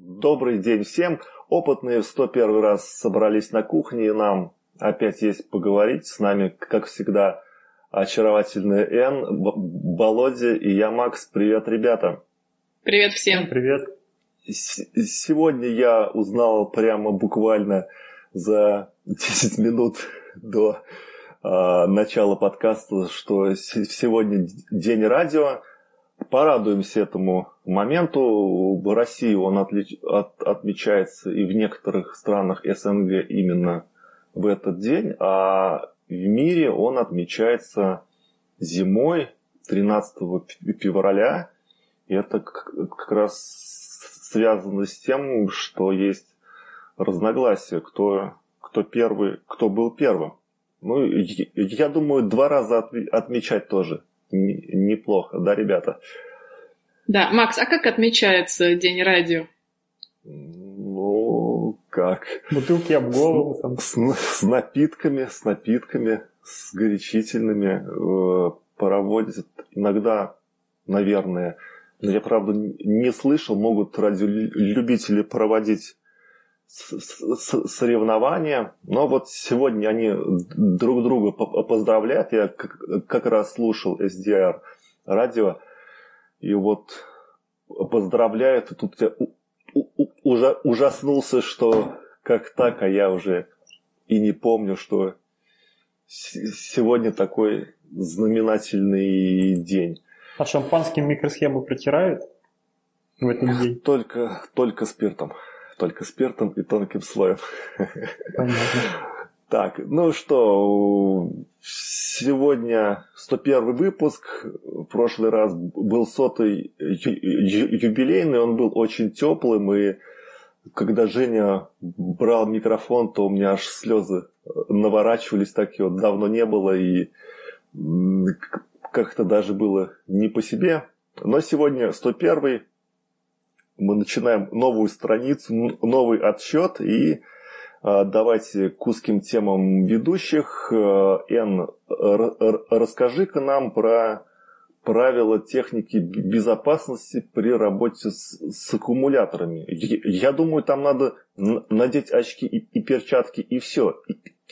Добрый день всем. Опытные в 101 раз собрались на кухне, и нам опять есть поговорить. С нами, как всегда, очаровательная Н, Володя и я, Макс. Привет, ребята. Привет всем. Привет. Сегодня я узнал прямо буквально за 10 минут до э, начала подкаста, что сегодня день радио порадуемся этому моменту. В России он отлич... от... отмечается и в некоторых странах СНГ именно в этот день, а в мире он отмечается зимой 13 февраля. И это как раз связано с тем, что есть разногласия, кто, кто первый, кто был первым. Ну, я думаю, два раза отмечать тоже неплохо, да, ребята? Да, Макс, а как отмечается День радио? Ну, как? Бутылки об голову. Там. С, с напитками, с напитками, с горячительными э, проводят иногда, наверное, но я, правда, не слышал, могут радиолюбители проводить соревнования. Но вот сегодня они друг друга поздравляют. Я как раз слушал SDR радио. И вот поздравляют. И тут я уже ужаснулся, что как так, а я уже и не помню, что сегодня такой знаменательный день. А шампанским микросхему протирают в этот день? Только, только спиртом только спиртом и тонким слоем. Понятно. Так, ну что, сегодня 101 выпуск, в прошлый раз был сотый юбилейный, он был очень теплым, и когда Женя брал микрофон, то у меня аж слезы наворачивались, так его давно не было, и как-то даже было не по себе. Но сегодня 101 мы начинаем новую страницу, новый отсчет и а, давайте к узким темам ведущих. Эн, расскажи-ка нам про правила техники безопасности при работе с, с аккумуляторами. Я думаю, там надо надеть очки и, и перчатки и все.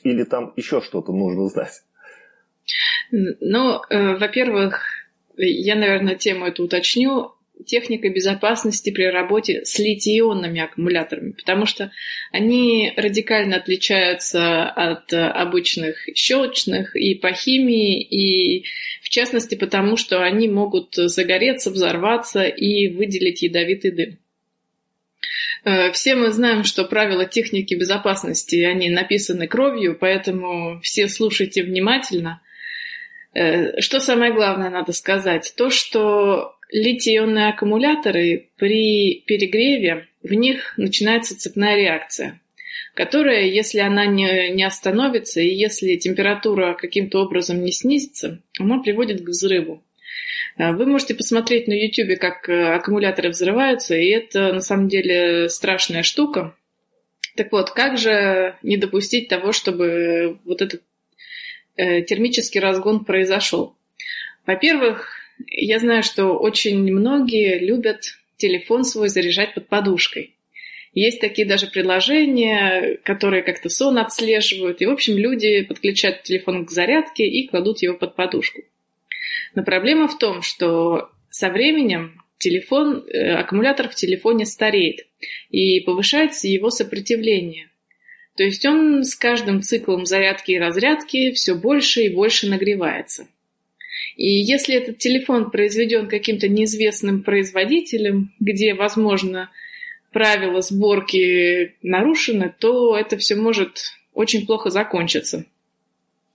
Или там еще что-то нужно знать. Ну, э, во-первых, я, наверное, тему эту уточню техника безопасности при работе с литий-ионными аккумуляторами, потому что они радикально отличаются от обычных щелочных и по химии, и в частности потому, что они могут загореться, взорваться и выделить ядовитый дым. Э, все мы знаем, что правила техники безопасности, они написаны кровью, поэтому все слушайте внимательно. Э, что самое главное надо сказать? То, что литий-ионные аккумуляторы при перегреве в них начинается цепная реакция, которая, если она не, не остановится и если температура каким-то образом не снизится, она приводит к взрыву. Э, вы можете посмотреть на YouTube, как э, аккумуляторы взрываются, и это на самом деле страшная штука. Так вот, как же не допустить того, чтобы вот этот э, термический разгон произошел? Во-первых, я знаю, что очень многие любят телефон свой заряжать под подушкой. Есть такие даже приложения, которые как-то сон отслеживают. И, в общем, люди подключают телефон к зарядке и кладут его под подушку. Но проблема в том, что со временем телефон, э, аккумулятор в телефоне стареет и повышается его сопротивление. То есть он с каждым циклом зарядки и разрядки все больше и больше нагревается. И если этот телефон произведен каким-то неизвестным производителем, где, возможно, правила сборки нарушены, то это все может очень плохо закончиться.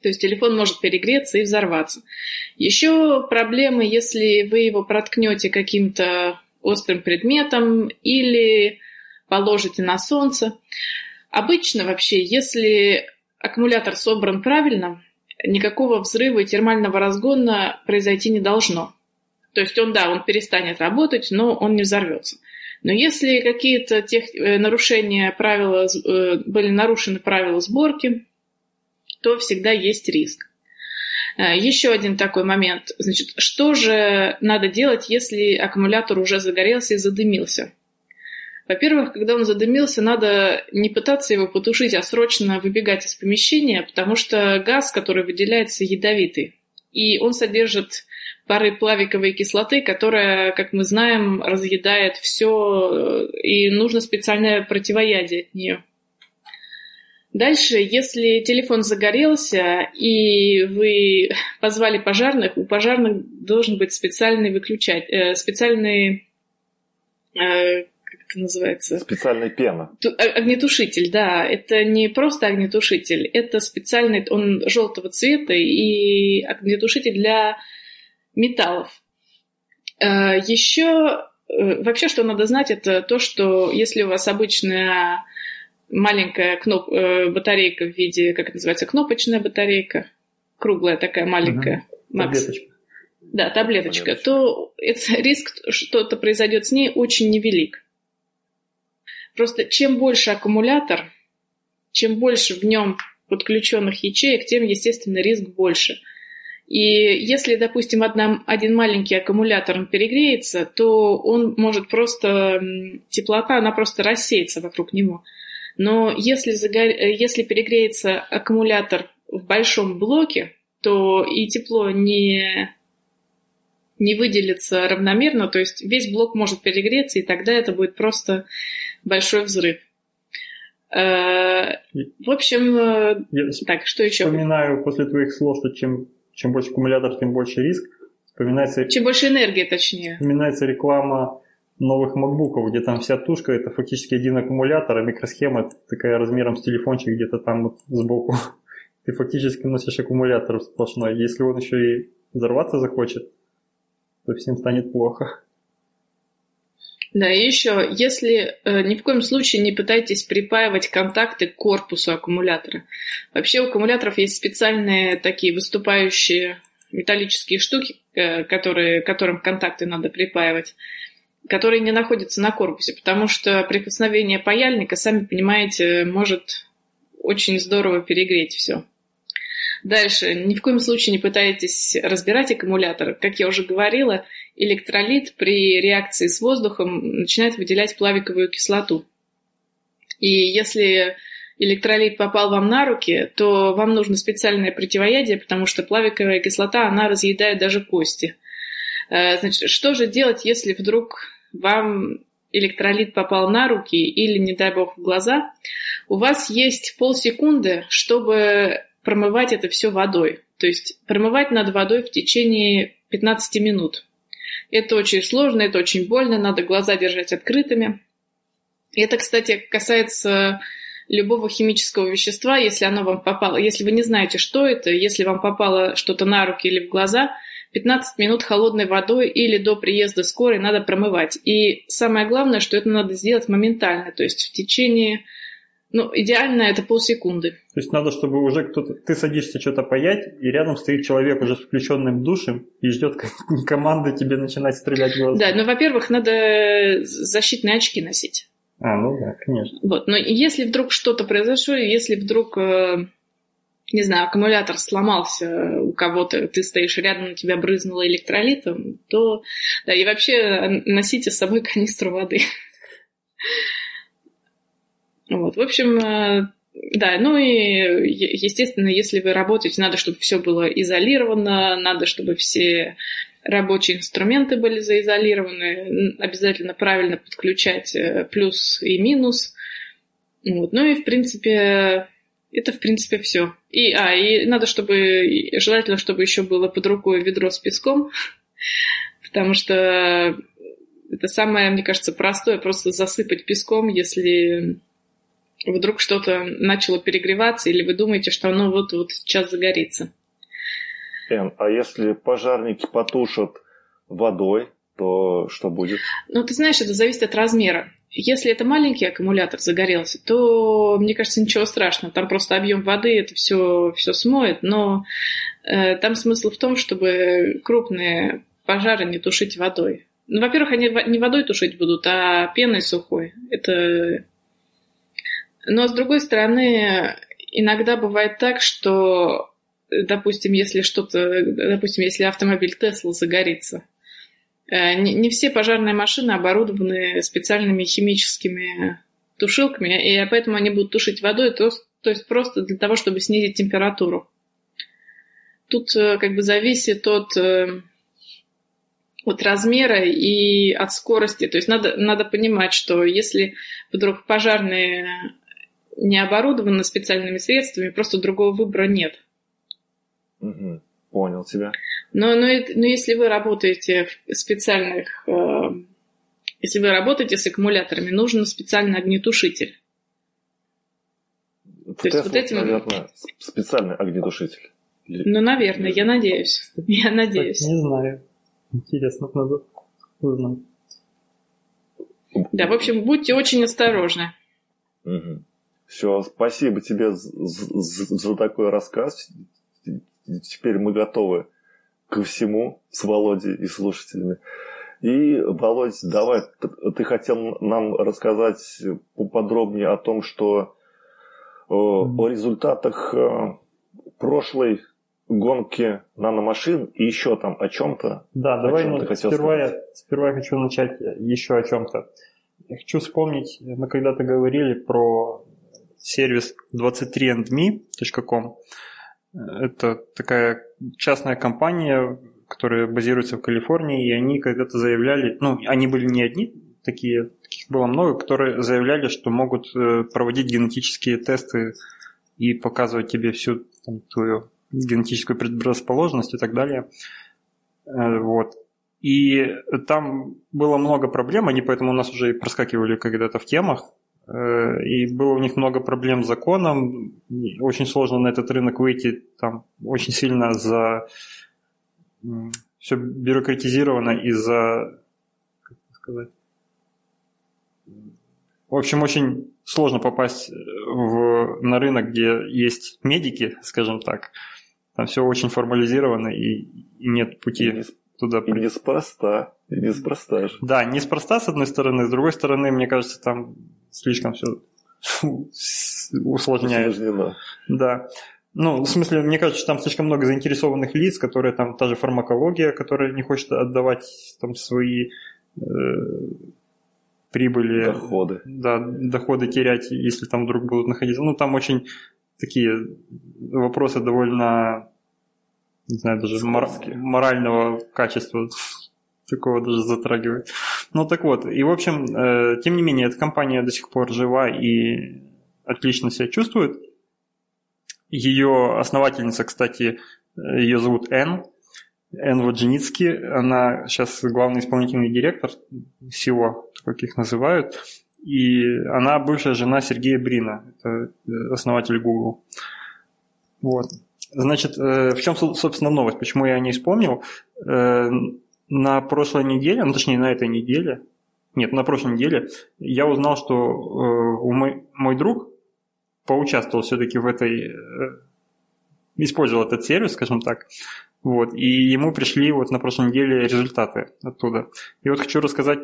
То есть телефон может перегреться и взорваться. Еще проблемы, если вы его проткнете каким-то острым предметом или положите на солнце. Обычно вообще, если аккумулятор собран правильно, никакого взрыва и термального разгона произойти не должно. То есть он, да, он перестанет работать, но он не взорвется. Но если какие-то тех, э, нарушения правила, э, были нарушены правила сборки, то всегда есть риск. Э, еще один такой момент. Значит, что же надо делать, если аккумулятор уже загорелся и задымился? Во-первых, когда он задымился, надо не пытаться его потушить, а срочно выбегать из помещения, потому что газ, который выделяется, ядовитый. И он содержит пары плавиковой кислоты, которая, как мы знаем, разъедает все, и нужно специальное противоядие от нее. Дальше, если телефон загорелся и вы позвали пожарных, у пожарных должен быть специальный выключатель, э, специальный, э, как это называется? Специальная пена. Ту, огнетушитель, да. Это не просто огнетушитель, это специальный, он желтого цвета и огнетушитель для металлов. Э, Еще э, вообще, что надо знать, это то, что если у вас обычная маленькая кноп... Э, батарейка в виде, как это называется, кнопочная батарейка, круглая такая маленькая, угу. Макс. Таблеточка. Да, таблеточка, таблеточка. то это, риск, что-то произойдет с ней, очень невелик. Просто чем больше аккумулятор, чем больше в нем подключенных ячеек, тем, естественно, риск больше. И если, допустим, одна, один маленький аккумулятор перегреется, то он может просто, теплота, она просто рассеется вокруг него. Но если, загор... если перегреется аккумулятор в большом блоке, то и тепло не, не выделится равномерно, то есть весь блок может перегреться, и тогда это будет просто большой взрыв. Э, в общем, э, Я так, что еще? Вспоминаю после твоих слов, что чем чем больше аккумулятор, тем больше риск. Вспоминается, чем больше энергии, точнее. Вспоминается реклама новых макбуков, где там вся тушка это фактически один аккумулятор, а микросхема такая размером с телефончик где-то там вот сбоку. Ты фактически носишь аккумулятор сплошной. Если он еще и взорваться захочет, то всем станет плохо. Да, и еще, если э, ни в коем случае не пытайтесь припаивать контакты к корпусу аккумулятора. Вообще у аккумуляторов есть специальные такие выступающие металлические штуки, э, которые, которым контакты надо припаивать, которые не находятся на корпусе, потому что прикосновение паяльника, сами понимаете, может очень здорово перегреть все. Дальше, ни в коем случае не пытайтесь разбирать аккумулятор. Как я уже говорила, электролит при реакции с воздухом начинает выделять плавиковую кислоту. И если электролит попал вам на руки, то вам нужно специальное противоядие, потому что плавиковая кислота, она разъедает даже кости. Э, значит, что же делать, если вдруг вам электролит попал на руки или, не дай бог, в глаза? У вас есть полсекунды, чтобы промывать это все водой. То есть промывать надо водой в течение 15 минут. Это очень сложно, это очень больно, надо глаза держать открытыми. Это, кстати, касается любого химического вещества, если оно вам попало, если вы не знаете, что это, если вам попало что-то на руки или в глаза, 15 минут холодной водой или до приезда скорой надо промывать. И самое главное, что это надо сделать моментально, то есть в течение ну, идеально это полсекунды. То есть надо, чтобы уже кто-то... Ты садишься что-то паять, и рядом стоит человек уже с включенным душем и ждет команды тебе начинать стрелять в глаза. Да, ну, во-первых, надо защитные очки носить. А, ну да, конечно. Вот, но если вдруг что-то произошло, если вдруг, э, не знаю, аккумулятор сломался у кого-то, ты стоишь рядом, на тебя брызнуло электролитом, то... Да, и вообще носите с собой канистру воды. Вот, в общем, э, да, ну и, естественно, если вы работаете, надо, чтобы все было изолировано, надо, чтобы все рабочие инструменты были заизолированы, обязательно правильно подключать э, плюс и минус. Вот. Ну и, в принципе, это, в принципе, все. И, а, и надо, чтобы, желательно, чтобы еще было под рукой ведро с песком, потому что это самое, мне кажется, простое, просто засыпать песком, если вдруг что-то начало перегреваться, или вы думаете, что оно вот-вот сейчас загорится. Эн, а если пожарники потушат водой, то что будет? Ну, ты знаешь, это зависит от размера. Если это маленький аккумулятор загорелся, то, мне кажется, ничего страшного. Там просто объем воды это все, все смоет. Но э, там смысл в том, чтобы крупные пожары не тушить водой. Ну, во-первых, они не водой тушить будут, а пеной сухой. Это но с другой стороны, иногда бывает так, что, допустим, если что-то, допустим, если автомобиль Тесла загорится, Э, не, все пожарные машины оборудованы специальными химическими тушилками, и поэтому они будут тушить водой, то, то есть просто для того, чтобы снизить температуру. Тут э, как бы зависит от, э, от размера и от скорости. То есть надо, надо понимать, что если вдруг пожарные не оборудованы специальными средствами, просто другого выбора нет. Угу. Понял тебя. Но, но, но если вы работаете в специальных... Э, если вы работаете с аккумуляторами, нужен специальный огнетушитель. То есть вот этим... наверное, специальный огнетушитель. Ну, наверное, я надеюсь. Я надеюсь. Не знаю. Интересно, надо узнать. Да, в общем, будьте очень осторожны. Угу. Все, спасибо тебе за, за, за такой рассказ. Теперь мы готовы ко всему с Володей и слушателями. И, Володь, давай, ты хотел нам рассказать поподробнее о том, что о, о результатах э, прошлой гонки наномашин и еще там о чем-то. Да, о давай чем ну, сперва, я, сперва я хочу начать еще о чем-то. Я хочу вспомнить, мы когда-то говорили про сервис 23andme.com. Это такая частная компания, которая базируется в Калифорнии, и они когда-то заявляли, ну, они были не одни, такие, таких было много, которые заявляли, что могут э, проводить генетические тесты и показывать тебе всю там, твою генетическую предрасположенность и так далее. Э, вот. И там было много проблем, они поэтому у нас уже и проскакивали когда-то в темах, и было у них много проблем с законом, очень сложно на этот рынок выйти, там очень сильно за все бюрократизировано из-за, как сказать, в общем, очень сложно попасть в, на рынок, где есть медики, скажем так. Там все очень формализировано и, и нет пути и не, туда. И неспроста. И неспроста же. Да, неспроста, с одной стороны. С другой стороны, мне кажется, там слишком все усложняет. Усложнено. Да. Ну, в смысле, мне кажется, что там слишком много заинтересованных лиц, которые там, та же фармакология, которая не хочет отдавать там свои э, прибыли. Доходы. Да, доходы терять, если там вдруг будут находиться. Ну, там очень такие вопросы довольно, не знаю, даже мор- морального качества такого даже затрагивает. Ну так вот, и в общем, э, тем не менее, эта компания до сих пор жива и отлично себя чувствует. Ее основательница, кстати, ее зовут Эн, Эн Водженицки, она сейчас главный исполнительный директор всего, как их называют, и она бывшая жена Сергея Брина, это основатель Google. Вот. Значит, э, в чем, собственно, новость? Почему я о ней вспомнил? На прошлой неделе, ну точнее на этой неделе, нет, на прошлой неделе я узнал, что э, мой, мой друг поучаствовал все-таки в этой, э, использовал этот сервис, скажем так, вот, и ему пришли вот на прошлой неделе результаты оттуда. И вот хочу рассказать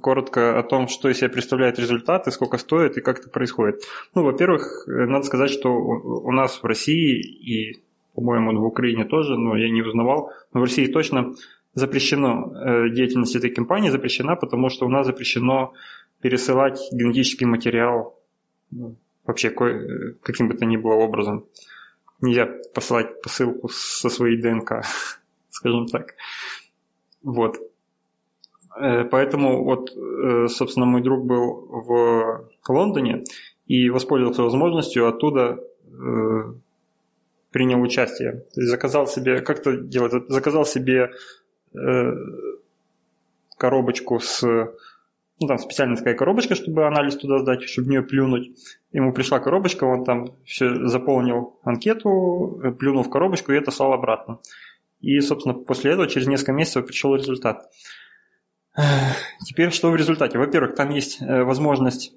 коротко о том, что из себя представляют результаты, сколько стоит и как это происходит. Ну, во-первых, э, надо сказать, что у нас в России и, по-моему, в Украине тоже, но я не узнавал, но в России точно запрещено, э, деятельность этой компании запрещена, потому что у нас запрещено пересылать генетический материал ну, вообще э, каким бы то ни было образом. Нельзя посылать посылку со своей ДНК, скажем так. Вот. Э, поэтому вот, собственно, мой друг был в Лондоне и воспользовался возможностью оттуда принял участие. То есть заказал себе, как то делать, заказал себе Э, коробочку с... Ну, там специальная такая коробочка, чтобы анализ туда сдать, чтобы в нее плюнуть. Ему пришла коробочка, он там все заполнил анкету, э, плюнул в коробочку и это слал обратно. И, собственно, после этого через несколько месяцев пришел результат. Теперь что в результате? Во-первых, там есть э, возможность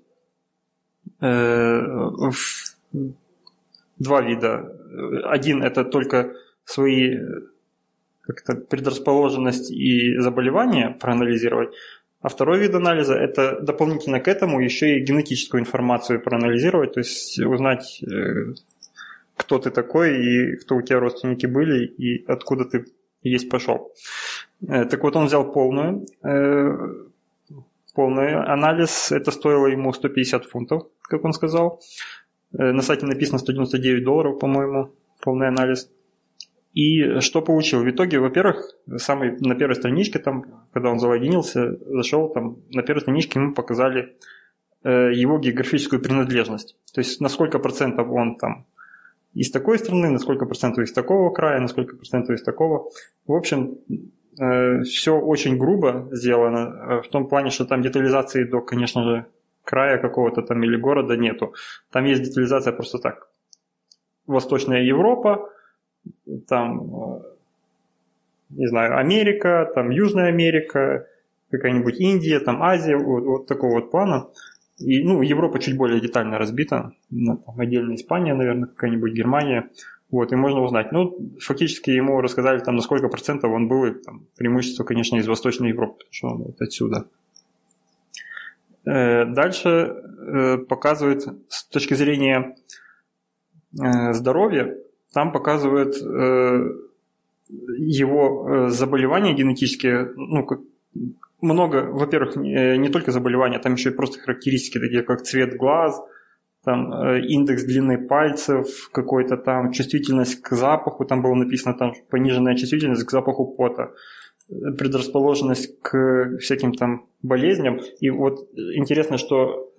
два вида. Один – это только свои как-то предрасположенность и заболевание проанализировать, а второй вид анализа – это дополнительно к этому еще и генетическую информацию проанализировать, то есть узнать, э, кто ты такой и кто у тебя родственники были и откуда ты есть пошел. Так вот, он взял полную, полный анализ. Это стоило ему 150 фунтов, как он сказал. На сайте написано 199 долларов, по-моему, полный анализ. И что получил? В итоге, во-первых, самый, на первой страничке, там, когда он залогинился, зашел, там, на первой страничке ему показали э, его географическую принадлежность. То есть, на сколько процентов он там из такой страны, на сколько процентов из такого края, на сколько процентов из такого. В общем, э, все очень грубо сделано, э, в том плане, что там детализации до, конечно же, края какого-то там или города нету. Там есть детализация просто так. Восточная Европа, там, э, не знаю, Америка, там Южная Америка, какая-нибудь Индия, там Азия, вот, вот такого вот плана. И, ну, Европа чуть более детально разбита, ну, там, отдельно Испания, наверное, какая-нибудь Германия. Вот, и можно узнать. Ну, фактически ему рассказали, там, на сколько процентов он был, и, там, преимущество, конечно, из Восточной Европы, потому что он вот отсюда. Э, дальше э, показывает с точки зрения здоровья, там показывают э, его э, заболевания генетические, ну, как, много, во-первых, не, не только заболевания, там еще и просто характеристики, такие как цвет глаз, там э, индекс длины пальцев, какой-то там чувствительность к запаху, там было написано там пониженная чувствительность к запаху пота, предрасположенность к всяким там болезням. И вот интересно, что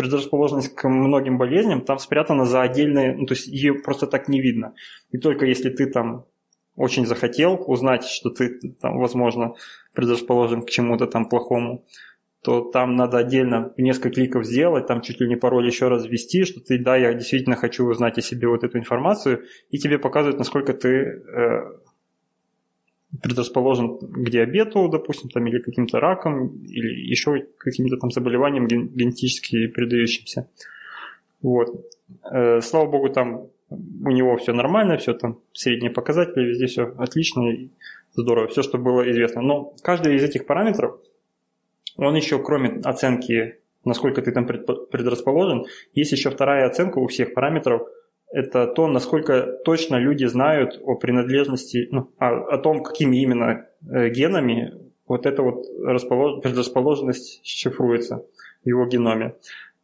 предрасположенность к многим болезням там спрятана за отдельные, ну, то есть ее просто так не видно. И только если ты там очень захотел узнать, что ты там, возможно, предрасположен к чему-то там плохому, то там надо отдельно несколько кликов сделать, там чуть ли не пароль еще раз ввести, что ты, да, я действительно хочу узнать о себе вот эту информацию, и тебе показывают, насколько ты э, предрасположен к диабету, допустим, там, или каким-то раком, или еще каким-то там заболеванием генетически передающимся. Вот. Э, слава богу, там у него все нормально, все там средние показатели, везде все отлично и здорово, все, что было известно. Но каждый из этих параметров, он еще, кроме оценки, насколько ты там предрасположен, есть еще вторая оценка у всех параметров – это то, насколько точно люди знают о принадлежности, ну, о, о том, какими именно э, генами вот эта вот располож... предрасположенность шифруется в его геноме.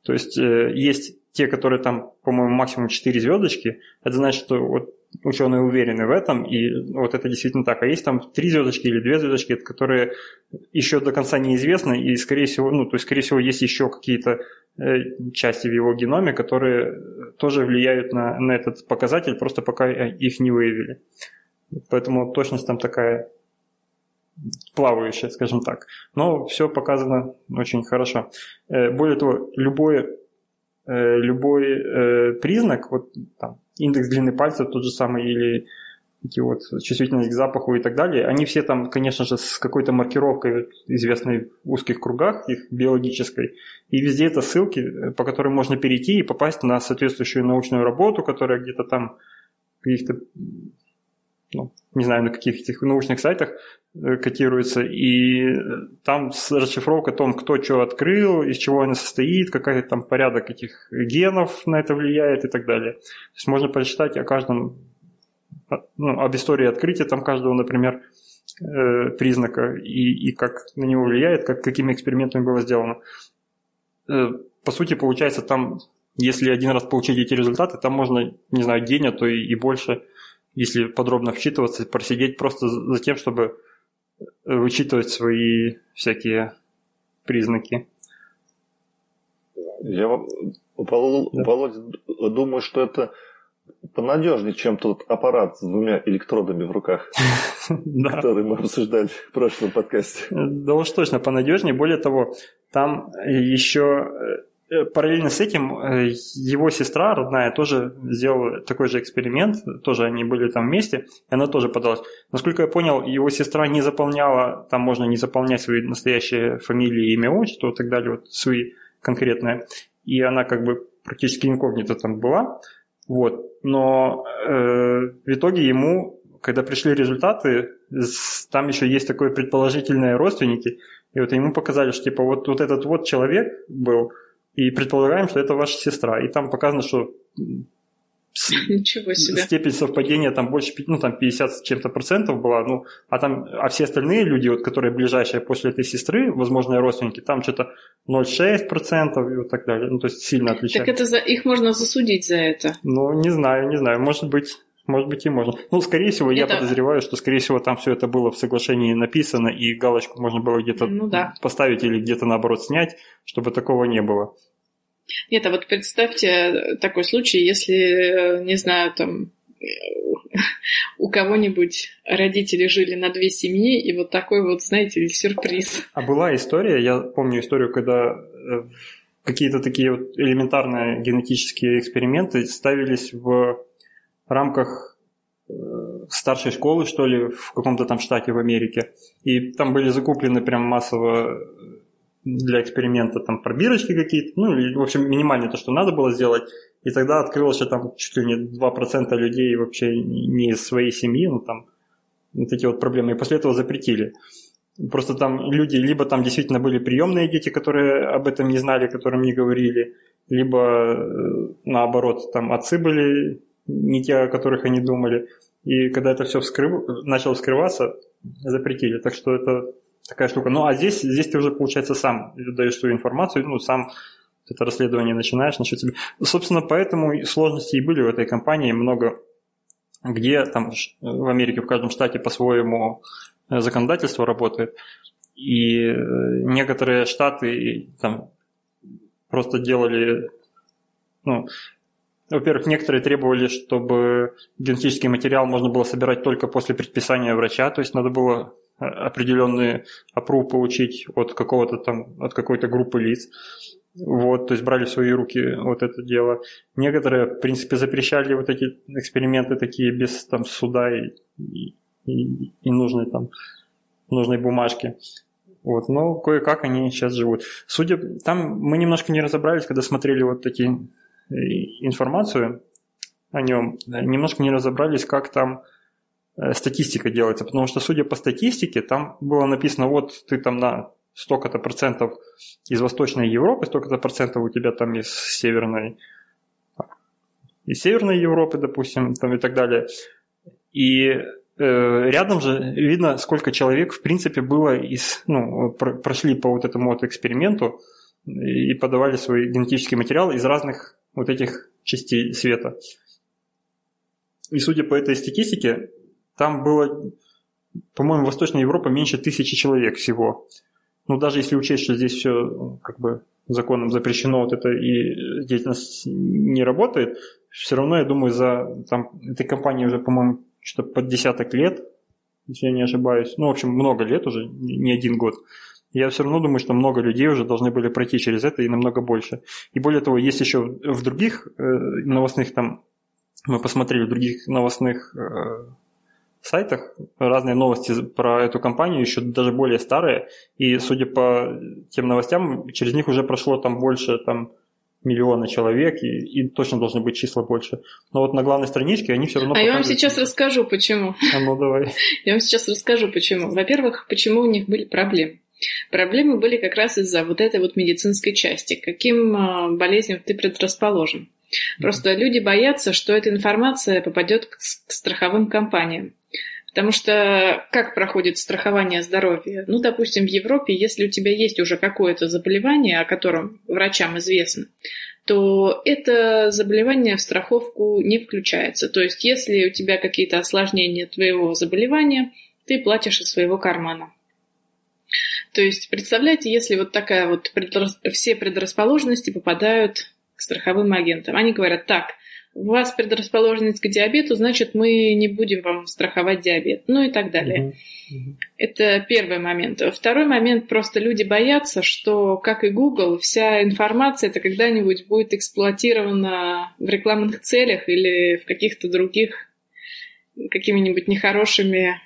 То есть э, есть те, которые там, по-моему, максимум 4 звездочки, это значит, что вот ученые уверены в этом, и вот это действительно так. А есть там 3 звездочки или 2 звездочки, которые еще до конца неизвестны, и, скорее всего, ну, то есть, скорее всего, есть еще какие-то Э, части в его геноме, которые тоже влияют на, на этот показатель, просто пока их не выявили. Поэтому точность там такая плавающая, скажем так. Но все показано очень хорошо. Э, более того, любой, э, любой признак, вот там, индекс длины пальца тот же самый или эти вот чувствительность к запаху и так далее, они все там, конечно же, с какой-то маркировкой, известной в узких кругах, их биологической. И везде это ссылки, по которым можно перейти и попасть на соответствующую научную работу, которая где-то там каких-то, ну, не знаю, на каких этих научных сайтах э, котируется, и там расшифровка о том, кто что открыл, из чего она состоит, какой там порядок этих генов на это влияет и так далее. То есть можно прочитать о каждом ну, об истории открытия там каждого, например, э, признака и, и как на него влияет, как, какими экспериментами было сделано. Э, по сути, получается, там, если один раз получить эти результаты, там можно, не знаю, день, а то и, и больше, если подробно вчитываться, просидеть просто за тем, чтобы вычитывать свои всякие признаки. Я, Володя, да. думаю, что это понадежнее, чем тот аппарат с двумя электродами в руках, который мы обсуждали в прошлом подкасте. Да уж точно понадежнее. Более того, там еще э, параллельно с этим э, его сестра родная тоже сделала такой же эксперимент, тоже они были там вместе, и она тоже подалась. Насколько я понял, его сестра не заполняла, там можно не заполнять свои настоящие фамилии, имя, отчество и так далее, вот свои конкретные, и она как бы практически инкогнито там была, вот. Но э, в итоге ему, когда пришли результаты, там еще есть такое предположительные родственники, и вот ему показали, что типа вот, вот этот вот человек был, и предполагаем, что это ваша сестра. И там показано, что Ничего себе. степень совпадения там больше, ну там 50 с чем-то процентов была, ну, а там, а все остальные люди, вот, которые ближайшие после этой сестры, возможные родственники, там что-то 0,6 процентов и вот так далее, ну, то есть сильно отличается. Так это за, их можно засудить за это? Ну, не знаю, не знаю, может быть, может быть и можно. Ну, скорее всего, это... я подозреваю, что, скорее всего, там все это было в соглашении написано, и галочку можно было где-то ну, да. поставить или где-то, наоборот, снять, чтобы такого не было. Нет, а вот представьте такой случай, если, не знаю, там у кого-нибудь родители жили на две семьи, и вот такой вот, знаете, сюрприз. А была история, я помню историю, когда э, какие-то такие вот элементарные генетические эксперименты ставились в рамках э, старшей школы, что ли, в каком-то там штате в Америке. И там были закуплены прям массово для эксперимента там пробирочки какие-то, ну, в общем, минимально то, что надо было сделать. И тогда открылось, что там чуть ли не 2% людей вообще не из своей семьи, ну, там, вот эти вот проблемы. И после этого запретили. Просто там люди, либо там действительно были приемные дети, которые об этом не знали, которым не говорили, либо э, наоборот, там отцы были не те, о которых они думали. И когда это все вскрыв... начало вскрываться, запретили. Так что это такая штука. Ну, а здесь, здесь ты уже, получается, сам даешь свою информацию, ну, сам это расследование начинаешь насчет себя. Собственно, поэтому сложности и были в этой компании много, где там в Америке в каждом штате по-своему э, законодательство работает. И э, некоторые штаты там просто делали, ну, во-первых, некоторые требовали, чтобы генетический материал можно было собирать только после предписания врача, то есть надо было определенный опрув получить от какого-то там, от какой-то группы лиц. Вот, то есть брали в свои руки вот это дело. Некоторые, в принципе, запрещали вот эти эксперименты такие без там суда и, и, и нужной там нужной бумажки. Вот, но кое-как они сейчас живут. Судя, там мы немножко не разобрались, когда смотрели вот такие э, информацию о нем, немножко не разобрались, как там статистика делается, потому что, судя по статистике, там было написано, вот ты там на столько-то процентов из Восточной Европы, столько-то процентов у тебя там из Северной, из Северной Европы, допустим, там и так далее. И э, рядом же видно, сколько человек, в принципе, было из, ну, про, прошли по вот этому вот эксперименту и подавали свой генетический материал из разных вот этих частей света. И судя по этой статистике, там было, по-моему, Восточная Европа меньше тысячи человек всего. Ну, даже если учесть, что здесь все как бы законом запрещено вот это и деятельность не работает, все равно, я думаю, за там, этой компании уже, по-моему, что-то под десяток лет, если я не ошибаюсь, ну, в общем, много лет уже, не один год, я все равно думаю, что много людей уже должны были пройти через это и намного больше. И более того, есть еще в других э, новостных там, мы посмотрели в других новостных э, сайтах разные новости про эту компанию, еще даже более старые, и судя по тем новостям, через них уже прошло там больше там, миллиона человек, и, и точно должны быть числа больше. Но вот на главной страничке они все равно... А я вам сейчас расскажу, почему. А ну давай. Я вам сейчас расскажу, почему. Во-первых, почему у них были проблемы. Проблемы были как раз из-за вот этой вот медицинской части. Каким а, болезням ты предрасположен. Просто люди боятся, что эта информация попадет к страховым компаниям. Потому что как проходит страхование здоровья? Ну, допустим, в Европе, если у тебя есть уже какое-то заболевание, о котором врачам известно, то это заболевание в страховку не включается. То есть, если у тебя какие-то осложнения твоего заболевания, ты платишь из своего кармана. То есть, представляете, если вот такая вот предрас... все предрасположенности попадают к страховым агентам. Они говорят, так, у вас предрасположенность к диабету, значит, мы не будем вам страховать диабет, ну и так далее. Uh-huh. Это первый момент. Второй момент, просто люди боятся, что, как и Google, вся информация это когда-нибудь будет эксплуатирована в рекламных целях или в каких-то других какими-нибудь нехорошими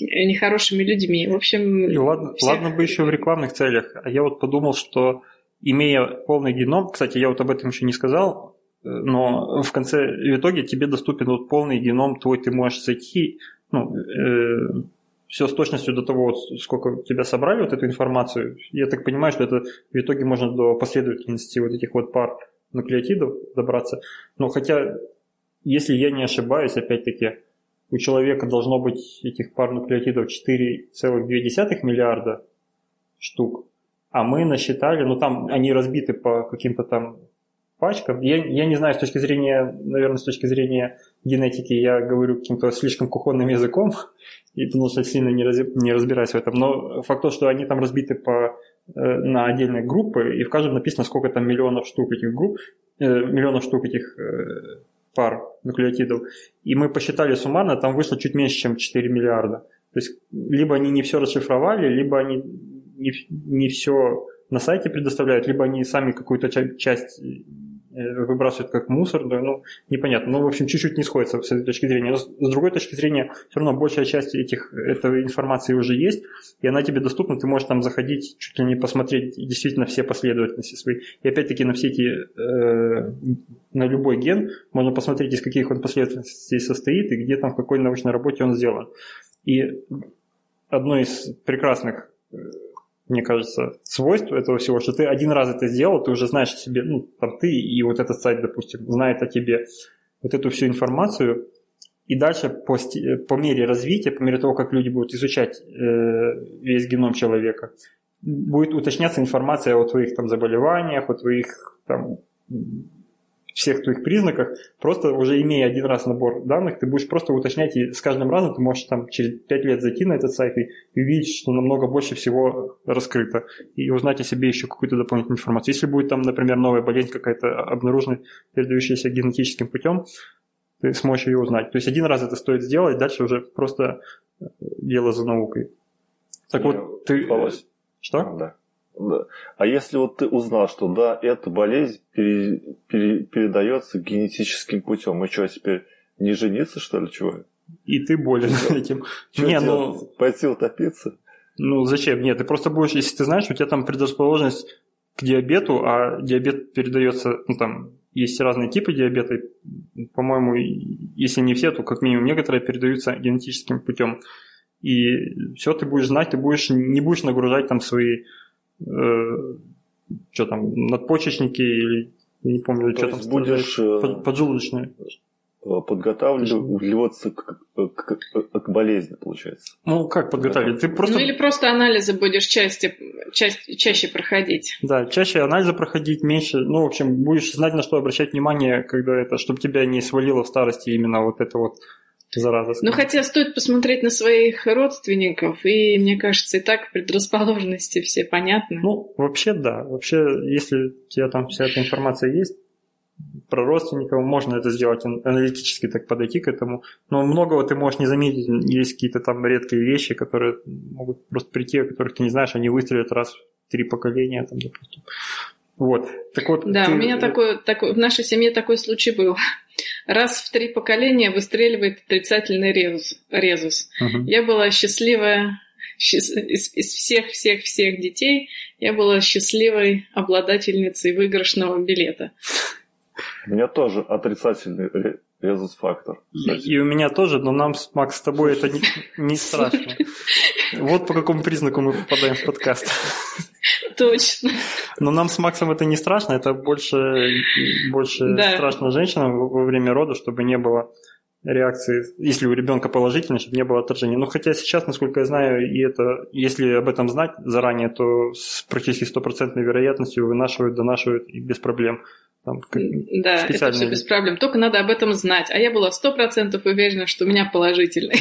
нехорошими людьми. В общем... И ладно, всех... ладно бы еще в рекламных целях. А я вот подумал, что имея полный геном, кстати, я вот об этом еще не сказал, но в конце в итоге тебе доступен вот полный геном твой, ты можешь зайти, ну, э, все с точностью до того, сколько тебя собрали вот эту информацию. Я так понимаю, что это в итоге можно до последовательности вот этих вот пар нуклеотидов добраться. Но хотя, если я не ошибаюсь, опять-таки, у человека должно быть этих пар нуклеотидов 4,2 миллиарда штук, а мы насчитали, ну там они разбиты по каким-то там пачкам. Я, я не знаю, с точки зрения, наверное, с точки зрения генетики, я говорю каким-то слишком кухонным языком, и потому что сильно не, раз, не разбираюсь в этом. Но факт то, что они там разбиты по, э, на отдельные группы, и в каждом написано, сколько там миллионов штук этих групп, э, миллионов штук этих э, пар нуклеотидов. И мы посчитали суммарно, там вышло чуть меньше, чем 4 миллиарда. То есть либо они не все расшифровали, либо они не, не все на сайте предоставляют, либо они сами какую-то часть выбрасывают как мусор, да, ну, непонятно. Ну, в общем, чуть-чуть не сходится с этой точки зрения. Но с другой точки зрения, все равно большая часть этих, этой информации уже есть, и она тебе доступна, ты можешь там заходить, чуть ли не посмотреть действительно все последовательности свои. И опять-таки на все эти, э, на любой ген можно посмотреть, из каких он последовательностей состоит, и где там, в какой научной работе он сделан. И одно из прекрасных э, мне кажется, свойство этого всего, что ты один раз это сделал, ты уже знаешь о себе, ну, там ты и вот этот сайт, допустим, знает о тебе вот эту всю информацию, и дальше по, по мере развития, по мере того, как люди будут изучать э, весь геном человека, будет уточняться информация о твоих там заболеваниях, о твоих там всех твоих признаках, просто уже имея один раз набор данных, ты будешь просто уточнять, и с каждым разом ты можешь там через 5 лет зайти на этот сайт и увидеть, что намного больше всего раскрыто, и узнать о себе еще какую-то дополнительную информацию. Если будет там, например, новая болезнь какая-то обнаружена, передающаяся генетическим путем, ты сможешь ее узнать. То есть один раз это стоит сделать, дальше уже просто дело за наукой. Так Я вот, ты... Что? Да. А если вот ты узнал, что да, эта болезнь пере, пере, передается генетическим путем, и что, теперь не жениться, что ли, чего? И ты болен этим. Что не, ну... Пойти утопиться? Ну, зачем? Нет, ты просто будешь, если ты знаешь, у тебя там предрасположенность к диабету, а диабет передается, ну, там, есть разные типы диабета, по-моему, если не все, то как минимум некоторые передаются генетическим путем. И все ты будешь знать, ты будешь, не будешь нагружать там свои что там, надпочечники или не помню, То что там будешь э, под, поджелудочные. Э, подготавливаться к, к, к, к болезни, получается. Ну, как подготавливать? Ты просто... Ну, или просто анализы будешь части, часть, чаще проходить. Да, чаще анализы проходить, меньше. Ну, в общем, будешь знать, на что обращать внимание, когда это, чтобы тебя не свалило в старости именно вот это вот зараза. Ну, хотя стоит посмотреть на своих родственников, и, мне кажется, и так предрасположенности все понятны. Ну, вообще, да. Вообще, если у тебя там вся эта информация есть, про родственников, можно это сделать аналитически так подойти к этому, но многого ты можешь не заметить, есть какие-то там редкие вещи, которые могут просто прийти, о которых ты не знаешь, они выстрелят раз в три поколения, там, допустим. Вот. Так вот, да, ты... у меня такой, такой, в нашей семье такой случай был. Раз в три поколения выстреливает отрицательный резус. резус. Угу. Я была счастливая из, из всех-всех-всех детей, я была счастливой обладательницей выигрышного билета. У меня тоже отрицательный резус-фактор. И, и у меня тоже, но нам, Макс, с тобой это не, не страшно. Вот по какому признаку мы попадаем в подкаст. Точно. Но нам с Максом это не страшно, это больше, больше да. страшно женщинам во время рода, чтобы не было реакции, если у ребенка положительно, чтобы не было отражения. Но хотя сейчас, насколько я знаю, и это, если об этом знать заранее, то с практически стопроцентной вероятностью вынашивают, донашивают и без проблем. Там, да, это все без проблем. Только надо об этом знать. А я была сто процентов уверена, что у меня положительный.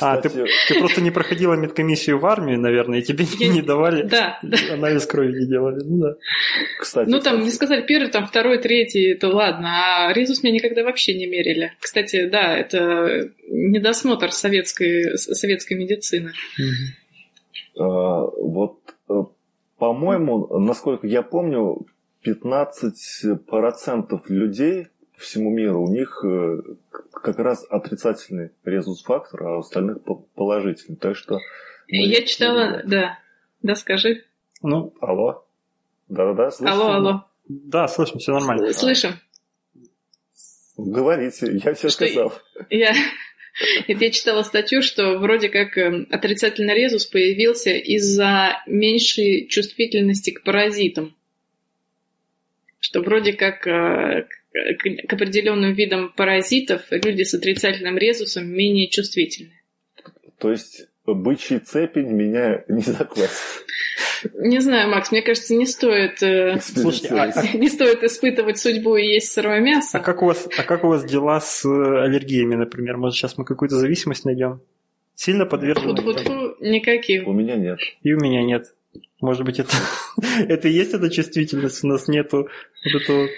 А, ты, ты просто не проходила медкомиссию в армии, наверное, и тебе я... не давали да, анализ крови не делали. Ну да. Кстати, ну там, кстати. не сказали первый, там второй, третий, то ладно, а резус мне никогда вообще не мерили. Кстати, да, это недосмотр советской, советской медицины. А, вот, э, по-моему, насколько я помню, 15% людей по всему миру, у них э, как раз отрицательный резус-фактор, а у остальных положительный. Так что... Я читала, да. Да, скажи. Ну, алло. Да-да-да, слышим. Алло, алло. Да, слышим, все нормально. Слышим. Говорите, я все что сказал. Я... Я читала статью, что вроде как э, отрицательный резус появился из-за меньшей чувствительности к паразитам. Что вроде как э, к определенным видам паразитов люди с отрицательным резусом менее чувствительны. То есть бычий цепень меня не закласть. Не знаю, Макс, мне кажется, не стоит, э, Слушайте, а, а, не стоит испытывать судьбу и есть сырое мясо. А как у вас, а как у вас дела с э, аллергиями, например? Может, сейчас мы какую-то зависимость найдем? Сильно подвержены? Никаких. У меня нет. И у меня нет. Может быть, это, это и есть эта чувствительность, у нас нету вот этого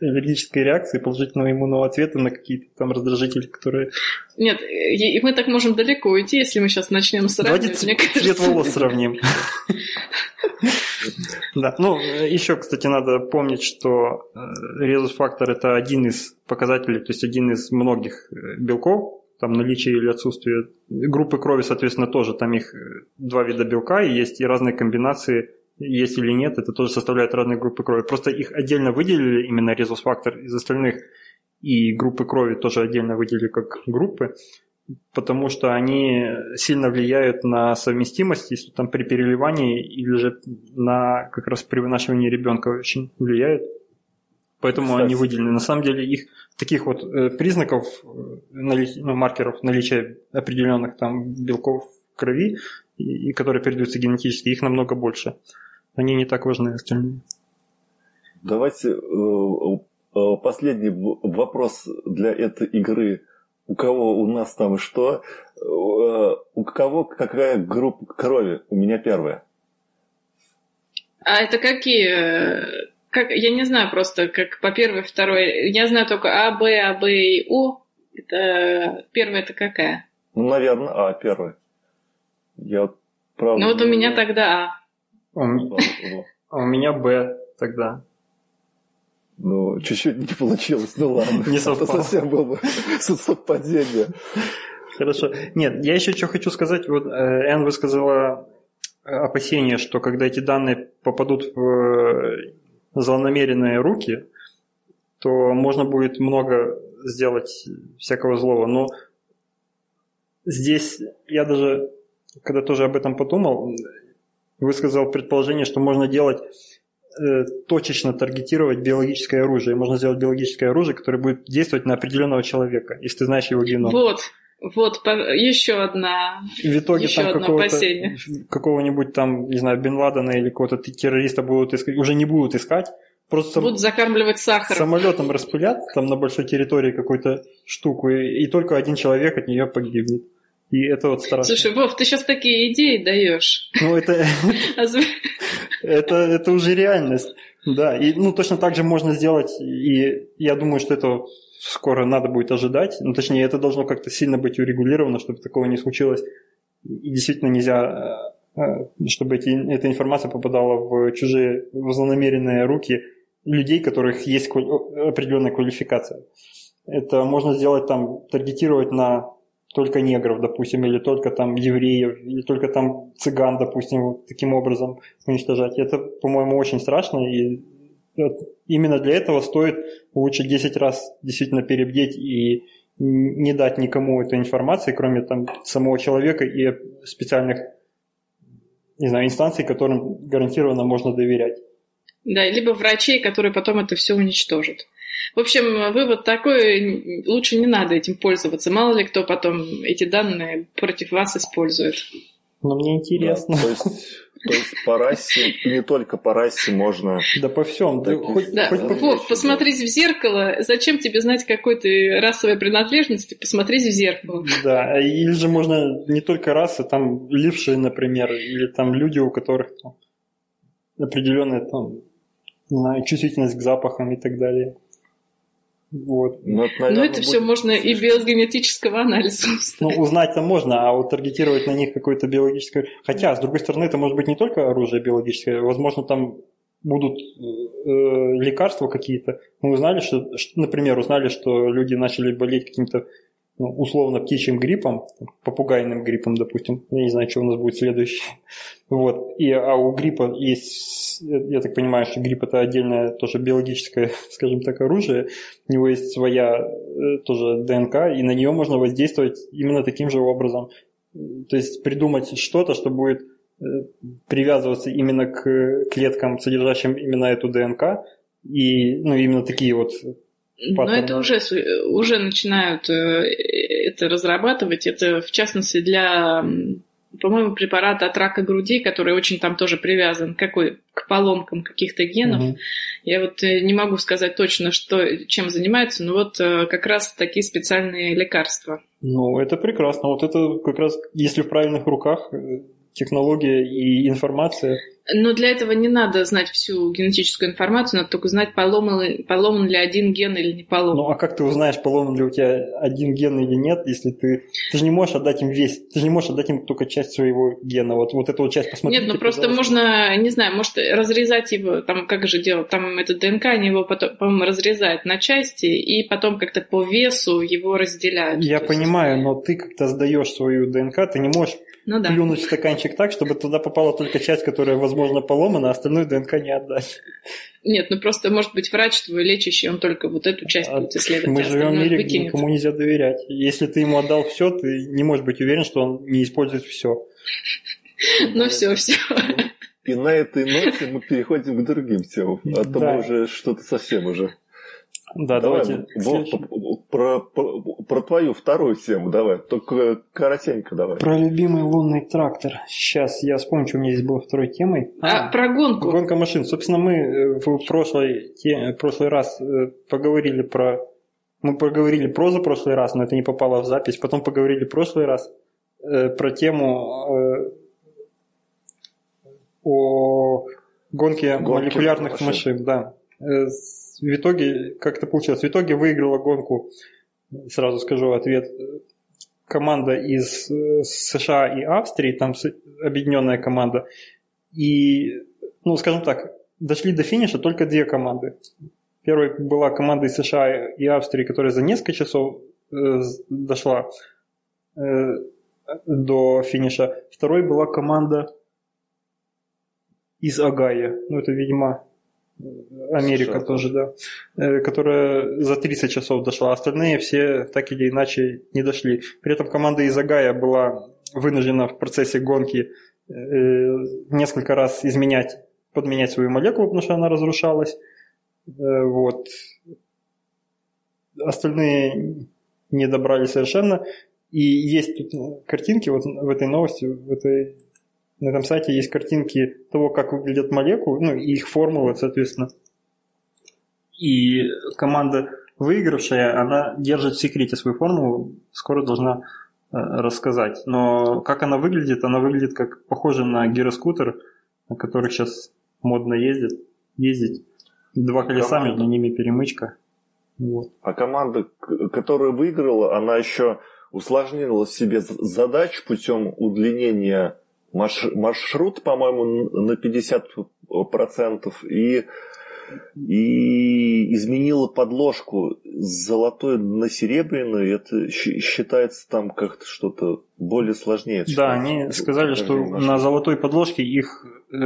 аллергической реакции, положительного иммунного ответа на какие-то там раздражители, которые... Нет, и мы так можем далеко уйти, если мы сейчас начнем сравнивать. Давайте мне кажется... цвет волос сравним. Да, ну, еще, кстати, надо помнить, что э, резус-фактор – это один из показателей, то есть один из многих э, белков, там наличие или отсутствие группы крови, соответственно, тоже там их э, два вида белка, и есть и разные комбинации есть или нет, это тоже составляет разные группы крови. Просто их отдельно выделили, именно резус-фактор из остальных, и группы крови тоже отдельно выделили как группы, потому что они сильно влияют на совместимость, если там при переливании или же на как раз при вынашивании ребенка очень влияют. Поэтому Кстати. они выделены. На самом деле их таких вот э, признаков, э, ну, маркеров наличия определенных там белков в крови, и, и которые передаются генетически, их намного больше они не так важны остальные. Давайте э, э, последний вопрос для этой игры. У кого у нас там что? Э, у кого какая группа крови? У меня первая. А это какие? Как, я не знаю просто, как по первой, второй. Я знаю только А, Б, А, Б и О. Это первая это какая? Ну, наверное, А, первая. Я правда. Ну вот у меня тогда А. А у меня Б тогда. Ну, чуть-чуть не получилось, ну ладно. Не совпало. Это совсем было бы совпадение. Хорошо. Нет, я еще что хочу сказать. Вот э, Энн высказала опасение, что когда эти данные попадут в э, злонамеренные руки, то можно будет много сделать всякого злого. Но здесь я даже, когда тоже об этом подумал, высказал предположение, что можно делать э, точечно таргетировать биологическое оружие. Можно сделать биологическое оружие, которое будет действовать на определенного человека, если ты знаешь его геном. Вот, вот, еще одна. В итоге еще там какого-то, какого-нибудь там, не знаю, Бен Ладена или какого-то террориста будут искать, уже не будут искать, Просто будут закармливать сахар. Самолетом распылят там на большой территории какую-то штуку, и, и только один человек от нее погибнет. И это вот страшно. Слушай, Вов, ты сейчас такие идеи даешь. Ну, это, это, это уже реальность. Да, и ну, точно так же можно сделать, и я думаю, что это скоро надо будет ожидать. Ну, точнее, это должно как-то сильно быть урегулировано, чтобы такого не случилось. И действительно нельзя, э, э, чтобы эти, эта информация попадала в чужие, в злонамеренные руки людей, у которых есть определенная квалификация. Это можно сделать там, таргетировать на только негров, допустим, или только там евреев, или только там цыган, допустим, вот таким образом уничтожать. Это, по-моему, очень страшно, и именно для этого стоит лучше 10 раз действительно перебдеть и не дать никому этой информации, кроме там самого человека и специальных не знаю, инстанций, которым гарантированно можно доверять. Да, либо врачей, которые потом это все уничтожат. В общем, вывод такой, лучше не надо этим пользоваться. Мало ли кто потом эти данные против вас использует. Но мне интересно. Да, то, есть, то есть по расе, не только по расе можно... Да по всем. Да, хоть, да. хоть Вов, посмотрись в зеркало. Зачем тебе знать какой ты расовой принадлежности? Посмотрись в зеркало. Да, или же можно не только расы, там лившие, например, или там люди, у которых там, определенная там, чувствительность к запахам и так далее. Вот. Ну, это, наверное, Но это все можно и без генетического анализа Ну, узнать-то можно, а вот таргетировать на них какое-то биологическое... Хотя, с другой стороны, это может быть не только оружие биологическое, возможно, там будут э, лекарства какие-то. Мы узнали, что, например, узнали, что люди начали болеть каким-то ну, условно птичьим гриппом, попугайным гриппом, допустим. Я не знаю, что у нас будет следующее. Вот. И, а у гриппа есть, я так понимаю, что грипп это отдельное тоже биологическое, скажем так, оружие. У него есть своя э, тоже ДНК, и на нее можно воздействовать именно таким же образом. То есть придумать что-то, что будет э, привязываться именно к клеткам, содержащим именно эту ДНК, И, ну, именно такие вот но это уже, уже начинают э, это разрабатывать. Это, в частности, для, по-моему, препарата от рака груди, который очень там тоже привязан какой, к поломкам каких-то генов. Угу. Я вот э, не могу сказать точно, что, чем занимаются, но вот э, как раз такие специальные лекарства. Ну, это прекрасно. Вот это как раз, если в правильных руках, технология и информация. Но для этого не надо знать всю генетическую информацию, надо только знать, поломан, поломан ли один ген или не поломан. Ну а как ты узнаешь, поломан ли у тебя один ген или нет, если ты... Ты же не можешь отдать им весь, ты же не можешь отдать им только часть своего гена, вот, вот эту вот часть посмотреть. Нет, ну просто можно, не знаю, может разрезать его, там как же делать, там это ДНК, они его потом, по-моему, разрезают на части и потом как-то по весу его разделяют. Я понимаю, но ты как-то сдаешь свою ДНК, ты не можешь ну, да. плюнуть в стаканчик так, чтобы туда попала только часть, которая, возможно, поломана, а остальную ДНК не отдать. Нет, ну просто, может быть, врач твой лечащий, он только вот эту часть а будет исследовать. Мы а живем в мире, где никому нельзя доверять. Если ты ему отдал все, ты не можешь быть уверен, что он не использует все. Ну все, все. И на этой ноте мы переходим к другим темам. А то мы уже что-то совсем уже. Да, давай, давайте. Вот, про, про, про твою вторую тему давай, только коротенько давай. Про любимый лунный трактор. Сейчас я вспомню, что у меня здесь было второй темой. А, а про гонку. Гонка машин. Собственно, мы э, в прошлый, те, прошлый раз э, поговорили про... Мы поговорили про за прошлый раз, но это не попало в запись. Потом поговорили в прошлый раз э, про тему э, о гонке Гонки молекулярных машин. машин да. В итоге, как это получилось? В итоге выиграла гонку, сразу скажу ответ, команда из э, США и Австрии, там объединенная команда. И, ну, скажем так, дошли до финиша только две команды. Первая была команда из США и Австрии, которая за несколько часов э, дошла э, до финиша. Второй была команда из Агая. Ну, это, видимо, Америка США. тоже, да, э, которая за 30 часов дошла. Остальные все так или иначе не дошли. При этом команда из Агая была вынуждена в процессе гонки э, несколько раз изменять, подменять свою молекулу, потому что она разрушалась. Э, вот. Остальные не добрали совершенно. И есть тут картинки вот в этой новости, в этой на этом сайте есть картинки того, как выглядят молекулы, ну, и их формулы, соответственно. И команда выигравшая, она держит в секрете свою формулу, скоро должна э, рассказать. Но как она выглядит? Она выглядит как похоже на гироскутер, на которых сейчас модно ездит, ездить. Два колеса, команда... между ними перемычка. Вот. А команда, которая выиграла, она еще усложнила себе задачу путем удлинения маршрут, по-моему, на 50% и, и изменила подложку с золотой на серебряную. Это считается там как-то что-то более сложнее. Да, они сказали, что на золотой подложке их э,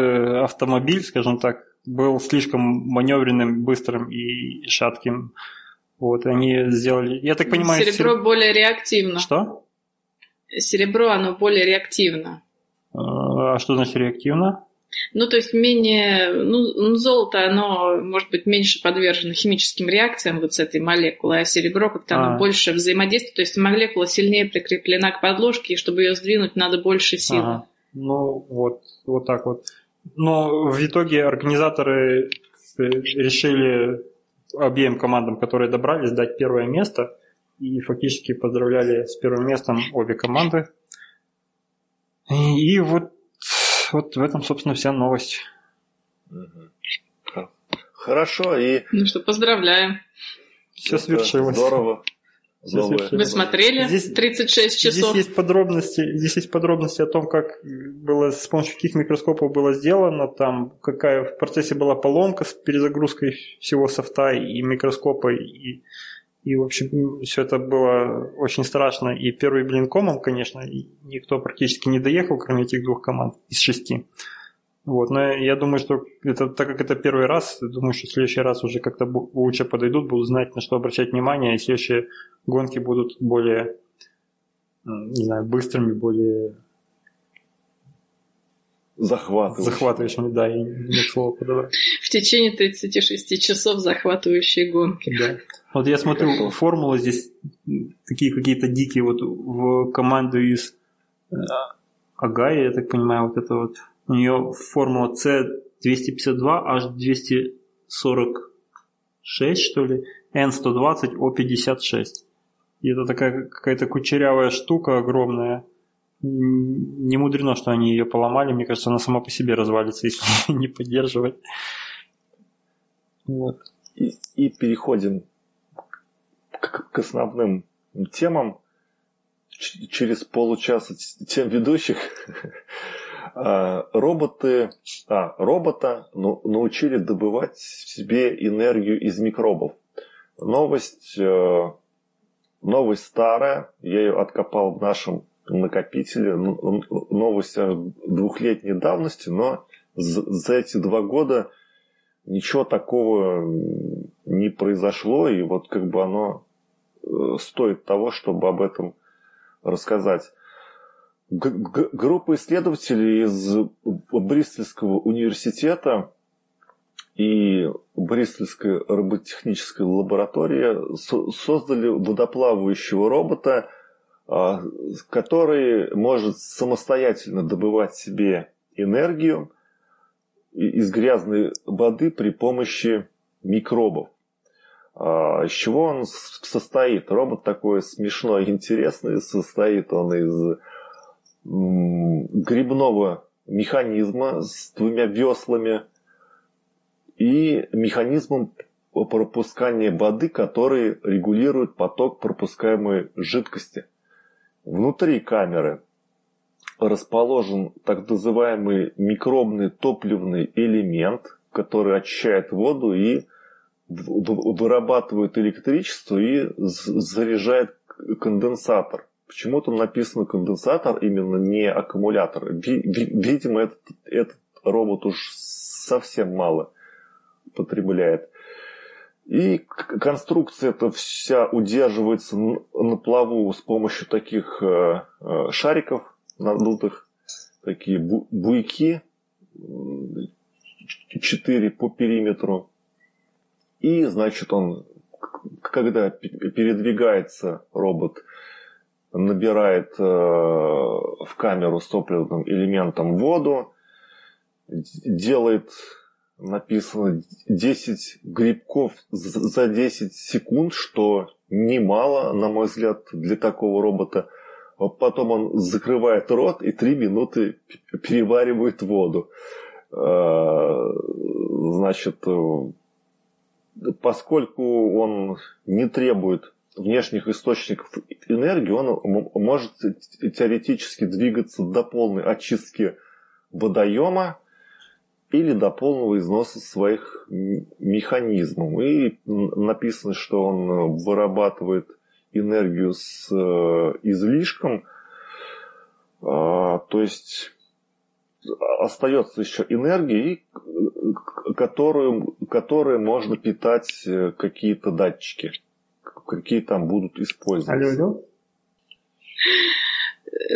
автомобиль, скажем так, был слишком маневренным, быстрым и шатким. Вот, они сделали... Я так понимаю... Серебро сер... более реактивно. Что? Серебро, оно более реактивно. А что значит реактивно? Ну, то есть менее, ну, ну, золото, оно может быть меньше подвержено химическим реакциям вот с этой молекулой, а серебро как-то а. оно больше взаимодействует, то есть молекула сильнее прикреплена к подложке, и чтобы ее сдвинуть, надо больше сил. Ага. Ну, вот, вот так вот. Но в итоге организаторы э, решили обеим командам, которые добрались, дать первое место, и фактически поздравляли с первым местом обе команды. И вот, вот в этом, собственно, вся новость. Хорошо, и... Ну что, поздравляем. Все свершилось. Здорово. Вы смотрели здесь, 36 часов? Здесь есть подробности, здесь есть подробности о том, как было, с помощью каких микроскопов было сделано, там какая в процессе была поломка с перезагрузкой всего софта и микроскопа, и и, в общем, все это было очень страшно. И первый блин комом, конечно, никто практически не доехал, кроме этих двух команд из шести. Вот, но я думаю, что это, так как это первый раз, думаю, что в следующий раз уже как-то лучше подойдут, будут знать, на что обращать внимание, и следующие гонки будут более, не знаю, быстрыми, более захватывающими. Захватывающими, да, и нет слова подобрать. течение 36 часов захватывающей гонки. Да. Вот я смотрю, формулы здесь такие какие-то дикие вот в команду из э, Агая, я так понимаю, вот это вот. У нее формула C252, H246, что ли, N120, O56. И это такая какая-то кучерявая штука огромная. Не мудрено, что они ее поломали. Мне кажется, она сама по себе развалится, если не поддерживать. Вот. И, и переходим к, к основным темам. Ч- через получаса тем ведущих а, роботы, а, робота ну, научили добывать в себе энергию из микробов. Новость, э, новость старая, я ее откопал в нашем накопителе, новость двухлетней давности, но за эти два года ничего такого не произошло, и вот как бы оно стоит того, чтобы об этом рассказать. Г- группа исследователей из Бристольского университета и Бристольская роботехническая лаборатория создали водоплавающего робота, а, который может самостоятельно добывать себе энергию из грязной воды при помощи микробов. А, из чего он состоит? Робот такой смешной интересный. Состоит он из грибного механизма с двумя веслами и механизмом пропускания воды, который регулирует поток пропускаемой жидкости. Внутри камеры расположен так называемый микробный топливный элемент, который очищает воду и вырабатывает электричество и заряжает конденсатор. Почему там написано конденсатор, именно не аккумулятор? Видимо, этот, этот робот уж совсем мало потребляет. И конструкция эта вся удерживается на плаву с помощью таких э, э, шариков надутых, такие буйки, четыре по периметру. И, значит, он, когда передвигается робот, набирает э, в камеру с топливным элементом воду, делает написано 10 грибков за 10 секунд, что немало, на мой взгляд, для такого робота. Потом он закрывает рот и 3 минуты переваривает воду. А, значит, поскольку он не требует внешних источников энергии, он может теоретически двигаться до полной очистки водоема, или до полного износа своих механизмов. И написано, что он вырабатывает энергию с э, излишком, а, то есть остается еще энергия, которую, которую можно питать э, какие-то датчики, какие там будут использоваться. Алло, алло.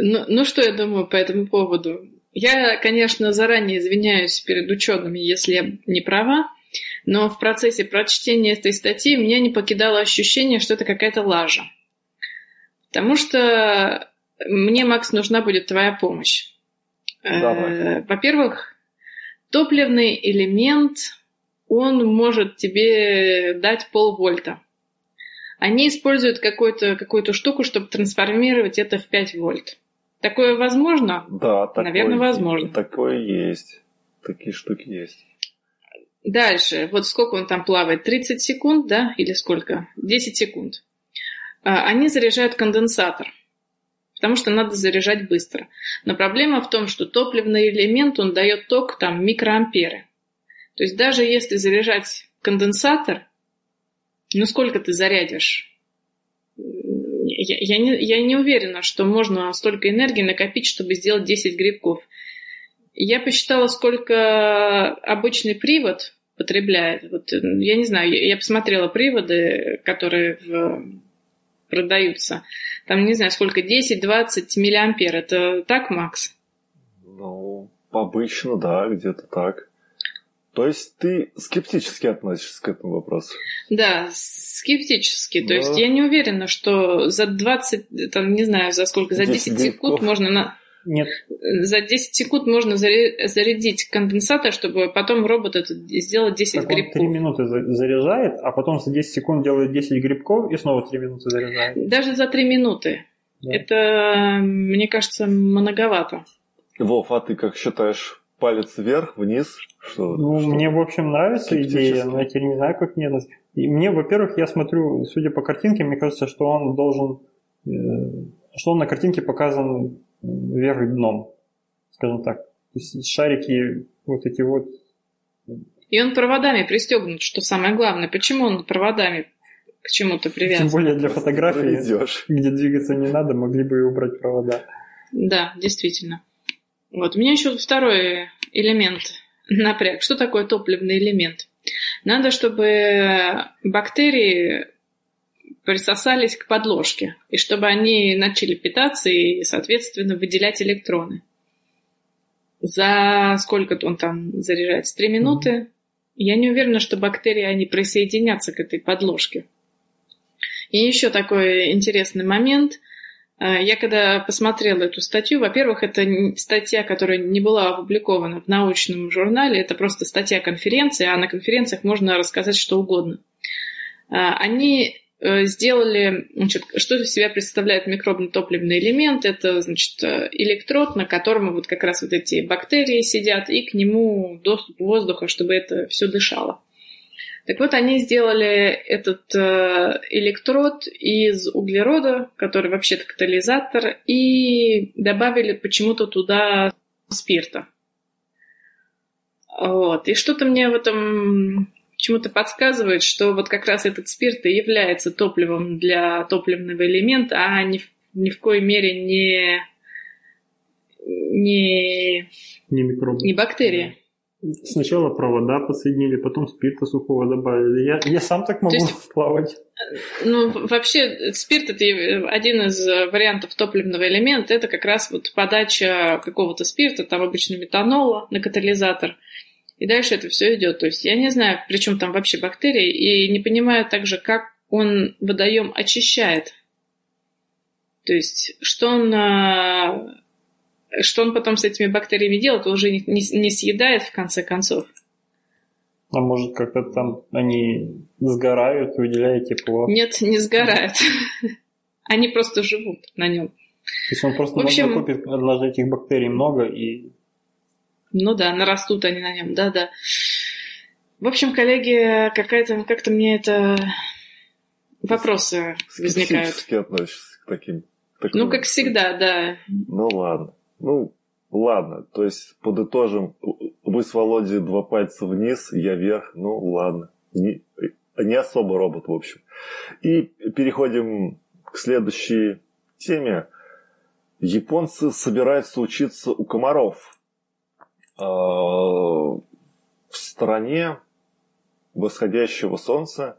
Ну, ну что я думаю по этому поводу? Я, конечно, заранее извиняюсь перед учеными, если я не права, но в процессе прочтения этой статьи меня не покидало ощущение, что это какая-то лажа. Потому что мне, Макс, нужна будет твоя помощь. Давай. Э, во-первых, топливный элемент, он может тебе дать полвольта. Они используют какую-то какую штуку, чтобы трансформировать это в 5 вольт. Такое возможно? Да, такое, наверное, возможно. Такое есть. Такие штуки есть. Дальше. Вот сколько он там плавает? 30 секунд, да? Или сколько? 10 секунд. А, они заряжают конденсатор. Потому что надо заряжать быстро. Но проблема в том, что топливный элемент, он дает ток там микроамперы. То есть даже если заряжать конденсатор, ну сколько ты зарядишь? я, я, не, я не уверена, что можно столько энергии накопить, чтобы сделать 10 грибков. Я посчитала, сколько обычный привод потребляет. Вот, я не знаю, я, посмотрела приводы, которые в, продаются. Там, не знаю, сколько, 10-20 миллиампер. Это так, Макс? Ну, обычно, да, где-то так. То есть ты скептически относишься к этому вопросу? Да, скептически. Да. То есть я не уверена, что за 20, там, не знаю, за сколько, за 10, 10 секунд можно на... Нет. За 10 секунд можно зарядить конденсатор, чтобы потом робот это сделал 10 так грибков. Он 3 минуты заряжает, а потом за 10 секунд делает 10 грибков и снова 3 минуты заряжает. Даже за 3 минуты. Да. Это, мне кажется, многовато. Вов, а ты как считаешь? Палец вверх, вниз? Что, ну, что? мне, в общем, нравится идея, но я теперь не знаю, как мне... И мне, во-первых, я смотрю, судя по картинке, мне кажется, что он должен... Э, что он на картинке показан вверх дном, скажем так. То есть шарики вот эти вот... И он проводами пристегнут, что самое главное. Почему он проводами к чему-то привязан? Тем более для фотографии, где двигаться не надо, могли бы и убрать провода. Да, действительно. Вот, у меня еще второй элемент напряг. Что такое топливный элемент? Надо, чтобы бактерии присосались к подложке, и чтобы они начали питаться и, соответственно, выделять электроны. За сколько он там заряжается? Три минуты? Mm-hmm. Я не уверена, что бактерии, они присоединятся к этой подложке. И еще такой интересный момент. Э, я когда посмотрела эту статью, во-первых, это статья, которая не была опубликована в научном журнале, это просто статья конференции, а на конференциях можно рассказать что угодно. Э, они сделали, значит, что из себя представляет микробно-топливный элемент. Это, значит, электрод, на котором вот как раз вот эти бактерии сидят, и к нему доступ воздуха, чтобы это все дышало. Так вот, они сделали этот э, электрод из углерода, который вообще-то катализатор, и добавили почему-то туда спирта. Вот. И что-то мне в этом почему-то подсказывает, что вот как раз этот спирт и является топливом для топливного элемента, а ни в, ни в коей мере не не, не, микроб. не бактерия. Сначала провода подсоединили, потом спирта сухого добавили. Я, я сам так могу есть, плавать. Ну, вообще, спирт это один из вариантов топливного элемента. Это как раз вот подача какого-то спирта, там обычно метанола на катализатор. И дальше это все идет. То есть я не знаю, при чем там вообще бактерии, и не понимаю также, как он водоем очищает. То есть, что он а, что он потом с этими бактериями делает, он уже не, не, съедает в конце концов. А может, как-то там они сгорают, выделяют тепло? Нет, не сгорают. Они просто живут на нем. То есть он просто в общем, накопит однажды этих бактерий много и... Ну да, нарастут они на нем, да-да. В общем, коллеги, какая-то, как-то мне это вопросы возникают. относишься к таким. Ну, как всегда, да. Ну ладно. Ну, ладно, то есть подытожим, вы с Володей два пальца вниз, я вверх, ну ладно. Не, не особо робот, в общем. И переходим к следующей теме. Японцы собираются учиться у комаров. А, в стране восходящего солнца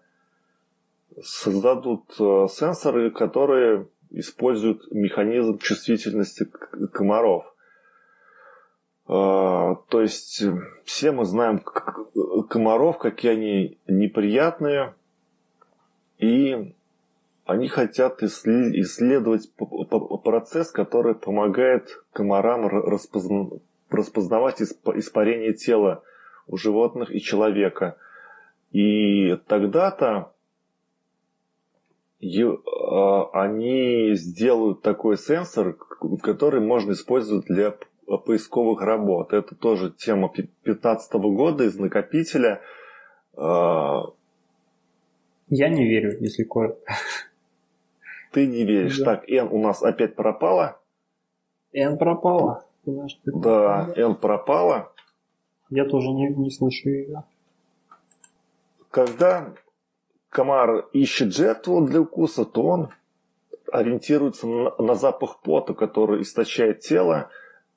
создадут а, сенсоры, которые используют механизм чувствительности комаров. А, то есть все мы знаем комаров, какие они неприятные, и они хотят исследовать процесс, который помогает комарам распознавать испарение тела у животных и человека. И тогда-то а, они сделают такой сенсор, который можно использовать для поисковых работ. Это тоже тема 2015 года из накопителя. А, Я не верю, если коротко. Ты не веришь. Да. Так, N у нас опять пропала. N пропала. Да, N пропала. Я тоже не, не слышу ее. Когда комар ищет жертву для укуса, то он ориентируется на, на запах пота, который источает тело,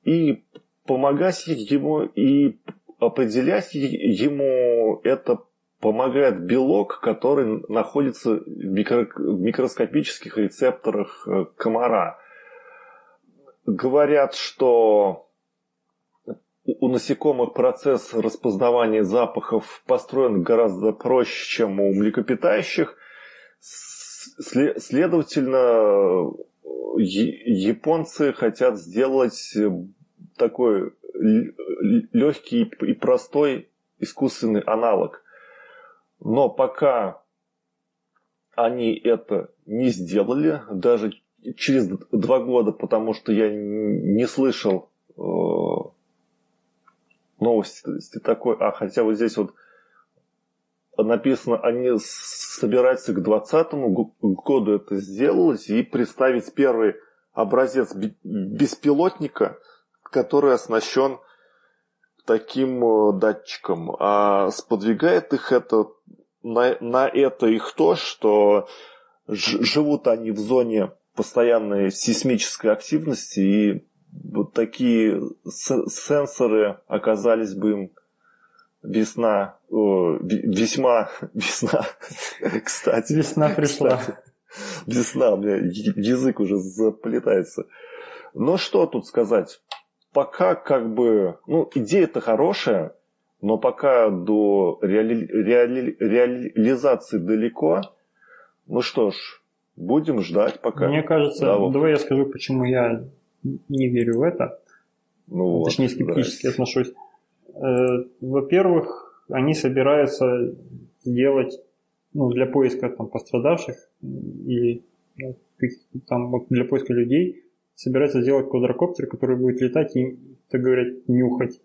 и помогать ему и определять ему это помогает белок, который находится в, микро, в микроскопических рецепторах э, комара. Говорят, что у насекомых процесс распознавания запахов построен гораздо проще, чем у млекопитающих. Следовательно, японцы хотят сделать такой легкий и простой искусственный аналог. Но пока они это не сделали, даже через два года, потому что я не слышал э, новости такой, а хотя вот здесь вот написано, они собираются к 2020 году это сделать и представить первый образец беспилотника, который оснащен таким э, датчиком. А сподвигает их это на, на это их то, что живут они в зоне постоянной сейсмической активности, и вот такие сенсоры оказались бы им весна, о, весьма весна, кстати. Весна пришла. Кстати, весна, у меня язык уже заплетается. Но что тут сказать? Пока как бы, ну, идея-то хорошая, но пока до реали, реали, реализации далеко. Ну что ж, будем ждать пока. Мне кажется, да, вот. давай я скажу, почему я не верю в это. Ну, Точнее, вот, скептически здрасте. отношусь. Э, во-первых, они собираются сделать ну, для поиска там, пострадавших и ну, там, для поиска людей собираются сделать квадрокоптер, который будет летать и, так говорят, нюхать.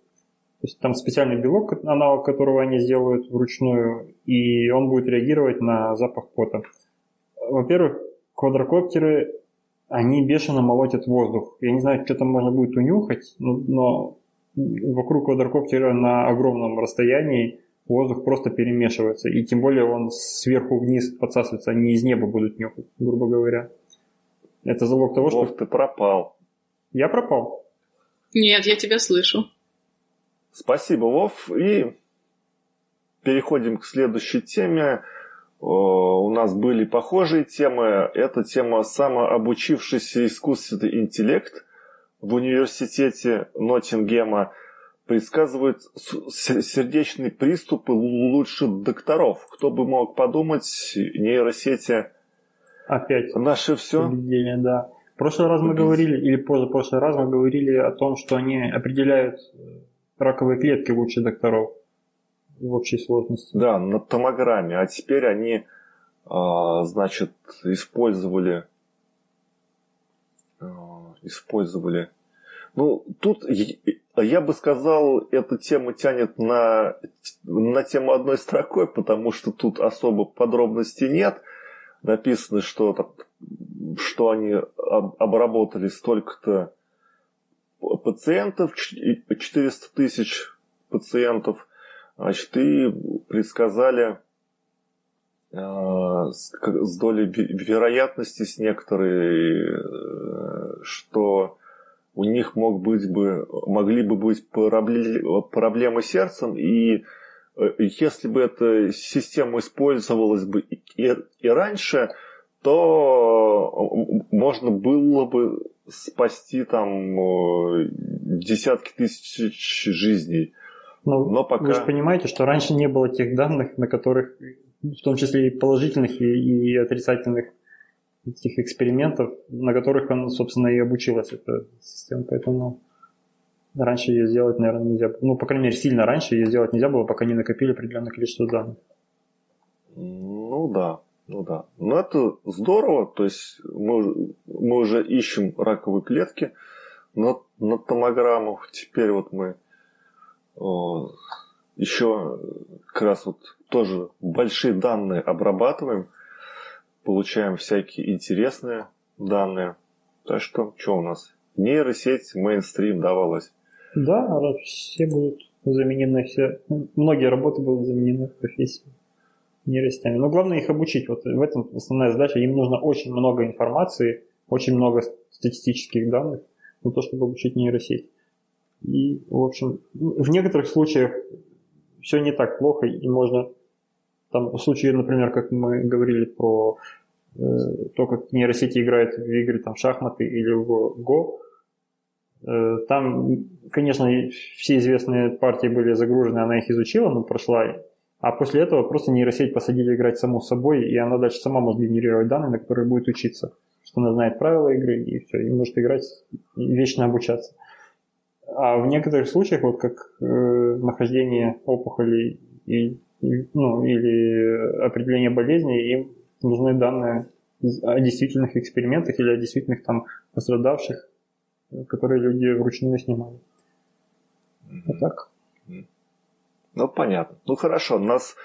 То есть там специальный белок, аналог которого они сделают вручную, и он будет реагировать на запах пота. Во-первых, квадрокоптеры, они бешено молотят воздух. Я не знаю, что там можно будет унюхать, но вокруг квадрокоптера на огромном расстоянии воздух просто перемешивается. И тем более он сверху вниз подсасывается, они из неба будут нюхать, грубо говоря. Это залог того, Вов, что... ты пропал. Я пропал? Нет, я тебя слышу. Спасибо, Вов. И переходим к следующей теме. У нас были похожие темы. Это тема самообучившийся искусственный интеллект в университете Ноттингема предсказывает сердечные приступы лучше докторов. Кто бы мог подумать, нейросети Опять. Наше все. да. В прошлый раз мы говорили, или позапрошлый раз мы говорили о том, что они определяют раковые клетки лучше докторов в общей сложности. Да, на томограмме. А теперь они, а, значит, использовали, а, использовали. Ну, тут я бы сказал, эта тема тянет на, на тему одной строкой, потому что тут особо подробностей нет. Написано, что, что они обработали столько-то пациентов, 400 тысяч пациентов, значит, и предсказали э, с долей вероятности с некоторой, э, что у них мог быть бы, могли бы быть проблемы с сердцем, и э, если бы эта система использовалась бы и, раньше, то можно было бы спасти там десятки тысяч жизней. Но, Но пока... Вы же понимаете, что раньше не было тех данных, на которых, в том числе и положительных, и, и отрицательных этих экспериментов, на которых он, собственно, и обучилась, эта система. Поэтому раньше ее сделать, наверное, нельзя было. Ну, по крайней мере, сильно раньше ее сделать нельзя было, пока не накопили определенное количество данных. Ну да. Ну да. Но это здорово, то есть мы, мы уже ищем раковые клетки на, на томограмму. Теперь вот мы еще как раз вот тоже большие данные обрабатываем, получаем всякие интересные данные. Так что, что у нас? Нейросеть, мейнстрим давалась. Да, все будут заменены, все, многие работы будут заменены в нейросетями. Но главное их обучить. Вот в этом основная задача. Им нужно очень много информации, очень много статистических данных на то, чтобы обучить нейросеть. И, в общем, в некоторых случаях все не так плохо, и можно там в случае, например, как мы говорили про э, то, как нейросети играют в игры там, шахматы или в Go, Э, там, конечно, все известные партии были загружены, она их изучила, но прошла. А после этого просто нейросеть посадили играть саму собой, и она дальше сама может генерировать данные, на которые будет учиться. Что она знает правила игры, и все, и может играть, и вечно обучаться. А в некоторых случаях, вот как э, нахождение опухолей и, и, ну, или определение болезней, им нужны данные о действительных экспериментах или о действительных там пострадавших, которые люди вручную снимали. Вот так. Ну, понятно. Ну, хорошо, нас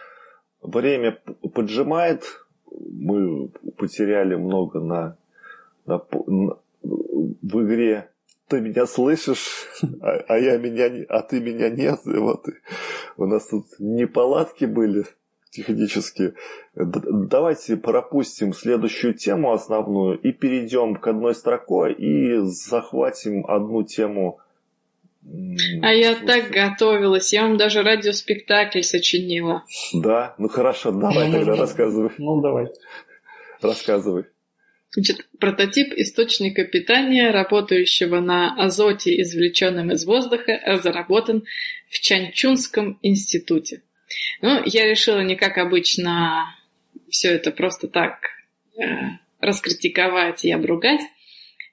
время поджимает, мы потеряли много на, на, на в игре ты меня слышишь, а, а я меня, а ты меня нет. И вот у нас тут неполадки были технически. Давайте пропустим следующую тему основную и перейдем к одной строке и захватим одну тему. А я так готовилась, я вам даже радиоспектакль сочинила. Да? Ну хорошо, давай тогда рассказывай. Ну давай. Рассказывай. Значит, прототип источника питания, работающего на азоте, извлеченном из воздуха, разработан в Чанчунском институте. Ну, я решила не как обычно все это просто так э, раскритиковать и обругать.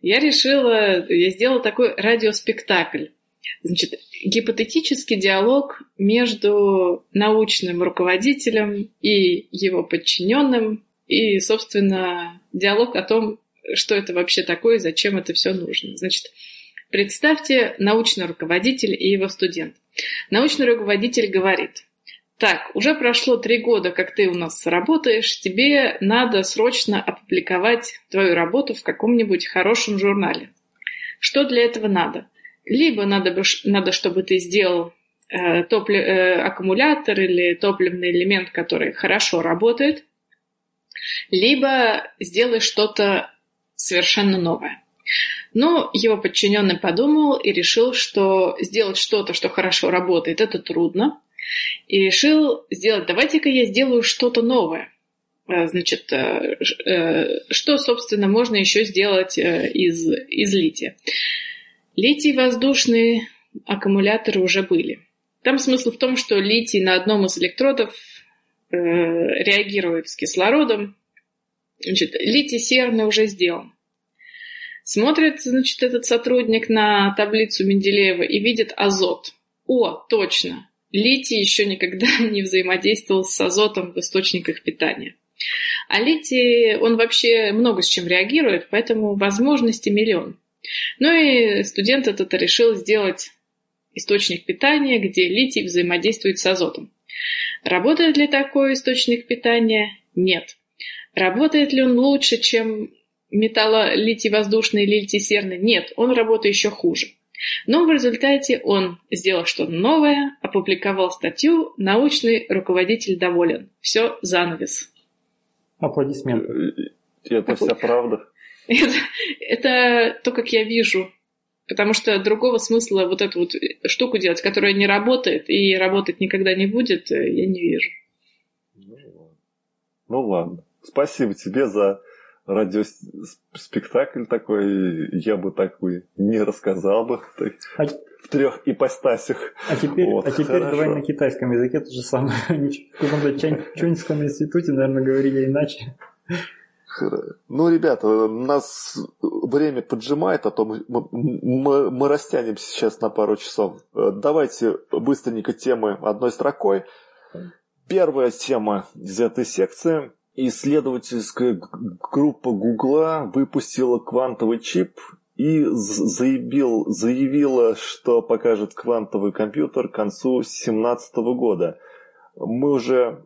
Я решила, я сделала такой радиоспектакль. Значит, гипотетический диалог между научным руководителем и его подчиненным, и, собственно, диалог о том, что это вообще такое и зачем это все нужно. Значит, представьте научный руководитель и его студент. Научный руководитель говорит, так, уже прошло три года, как ты у нас работаешь, тебе надо срочно опубликовать твою работу в каком-нибудь хорошем журнале. Что для этого надо? Либо надо, надо чтобы ты сделал э, топлив, э, аккумулятор или топливный элемент, который хорошо работает, либо сделай что-то совершенно новое. Но его подчиненный подумал и решил, что сделать что-то, что хорошо работает, это трудно. И решил сделать, давайте-ка я сделаю что-то новое. Э, значит, э, э, что, собственно, можно еще сделать из, из лития? Литий воздушные аккумуляторы уже были. Там смысл в том, что литий на одном из электродов реагирует с кислородом. Значит, литий серный уже сделан. Смотрит, значит, этот сотрудник на таблицу Менделеева и видит азот. О, точно, литий еще никогда не взаимодействовал с азотом в источниках питания. А литий, он вообще много с чем реагирует, поэтому возможности миллион. Ну и студент этот решил сделать источник питания, где литий взаимодействует с азотом. Работает ли такой источник питания? Нет. Работает ли он лучше, чем металлолитий воздушный или литий серный? Нет, он работает еще хуже. Но в результате он сделал что-то новое, опубликовал статью, научный руководитель доволен. Все, занавес. Аплодисменты. Это вся правда. Это, это то, как я вижу. Потому что другого смысла вот эту вот штуку делать, которая не работает и работать никогда не будет, я не вижу. Ну ладно. Спасибо тебе за радиоспектакль такой. Я бы такой не рассказал бы а... в трех ипостасях. А теперь, вот, а теперь давай на китайском языке то же самое. В каком-то Чанчунском институте, наверное, говорили иначе. Ну, ребята, нас время поджимает, а то мы, мы, мы растянемся сейчас на пару часов. Давайте быстренько темы одной строкой. Первая тема из этой секции. Исследовательская группа Гугла выпустила квантовый чип и заявил, заявила, что покажет квантовый компьютер к концу 2017 года. Мы уже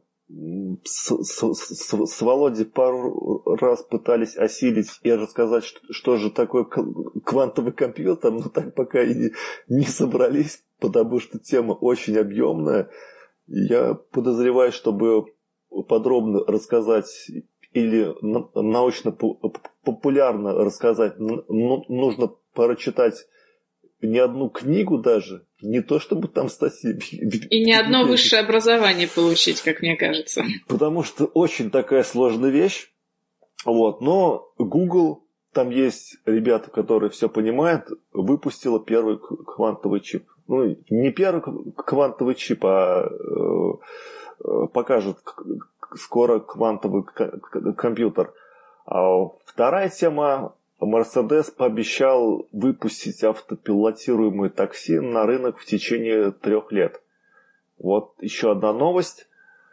с, с, с, с Володей пару раз пытались осилить и рассказать, что, что же такое квантовый компьютер, но так пока и не, не собрались, потому что тема очень объемная. Я подозреваю, чтобы подробно рассказать или научно-популярно рассказать, нужно прочитать не одну книгу даже, не то чтобы там статьи. И не одно высшее образование получить, как мне кажется. Потому что очень такая сложная вещь. Вот. Но Google там есть ребята, которые все понимают, выпустила первый квантовый чип. Ну, не первый квантовый чип, а э покажет скоро квантовый компьютер. А вторая тема. Мерседес пообещал выпустить автопилотируемые такси на рынок в течение трех лет. Вот еще одна новость.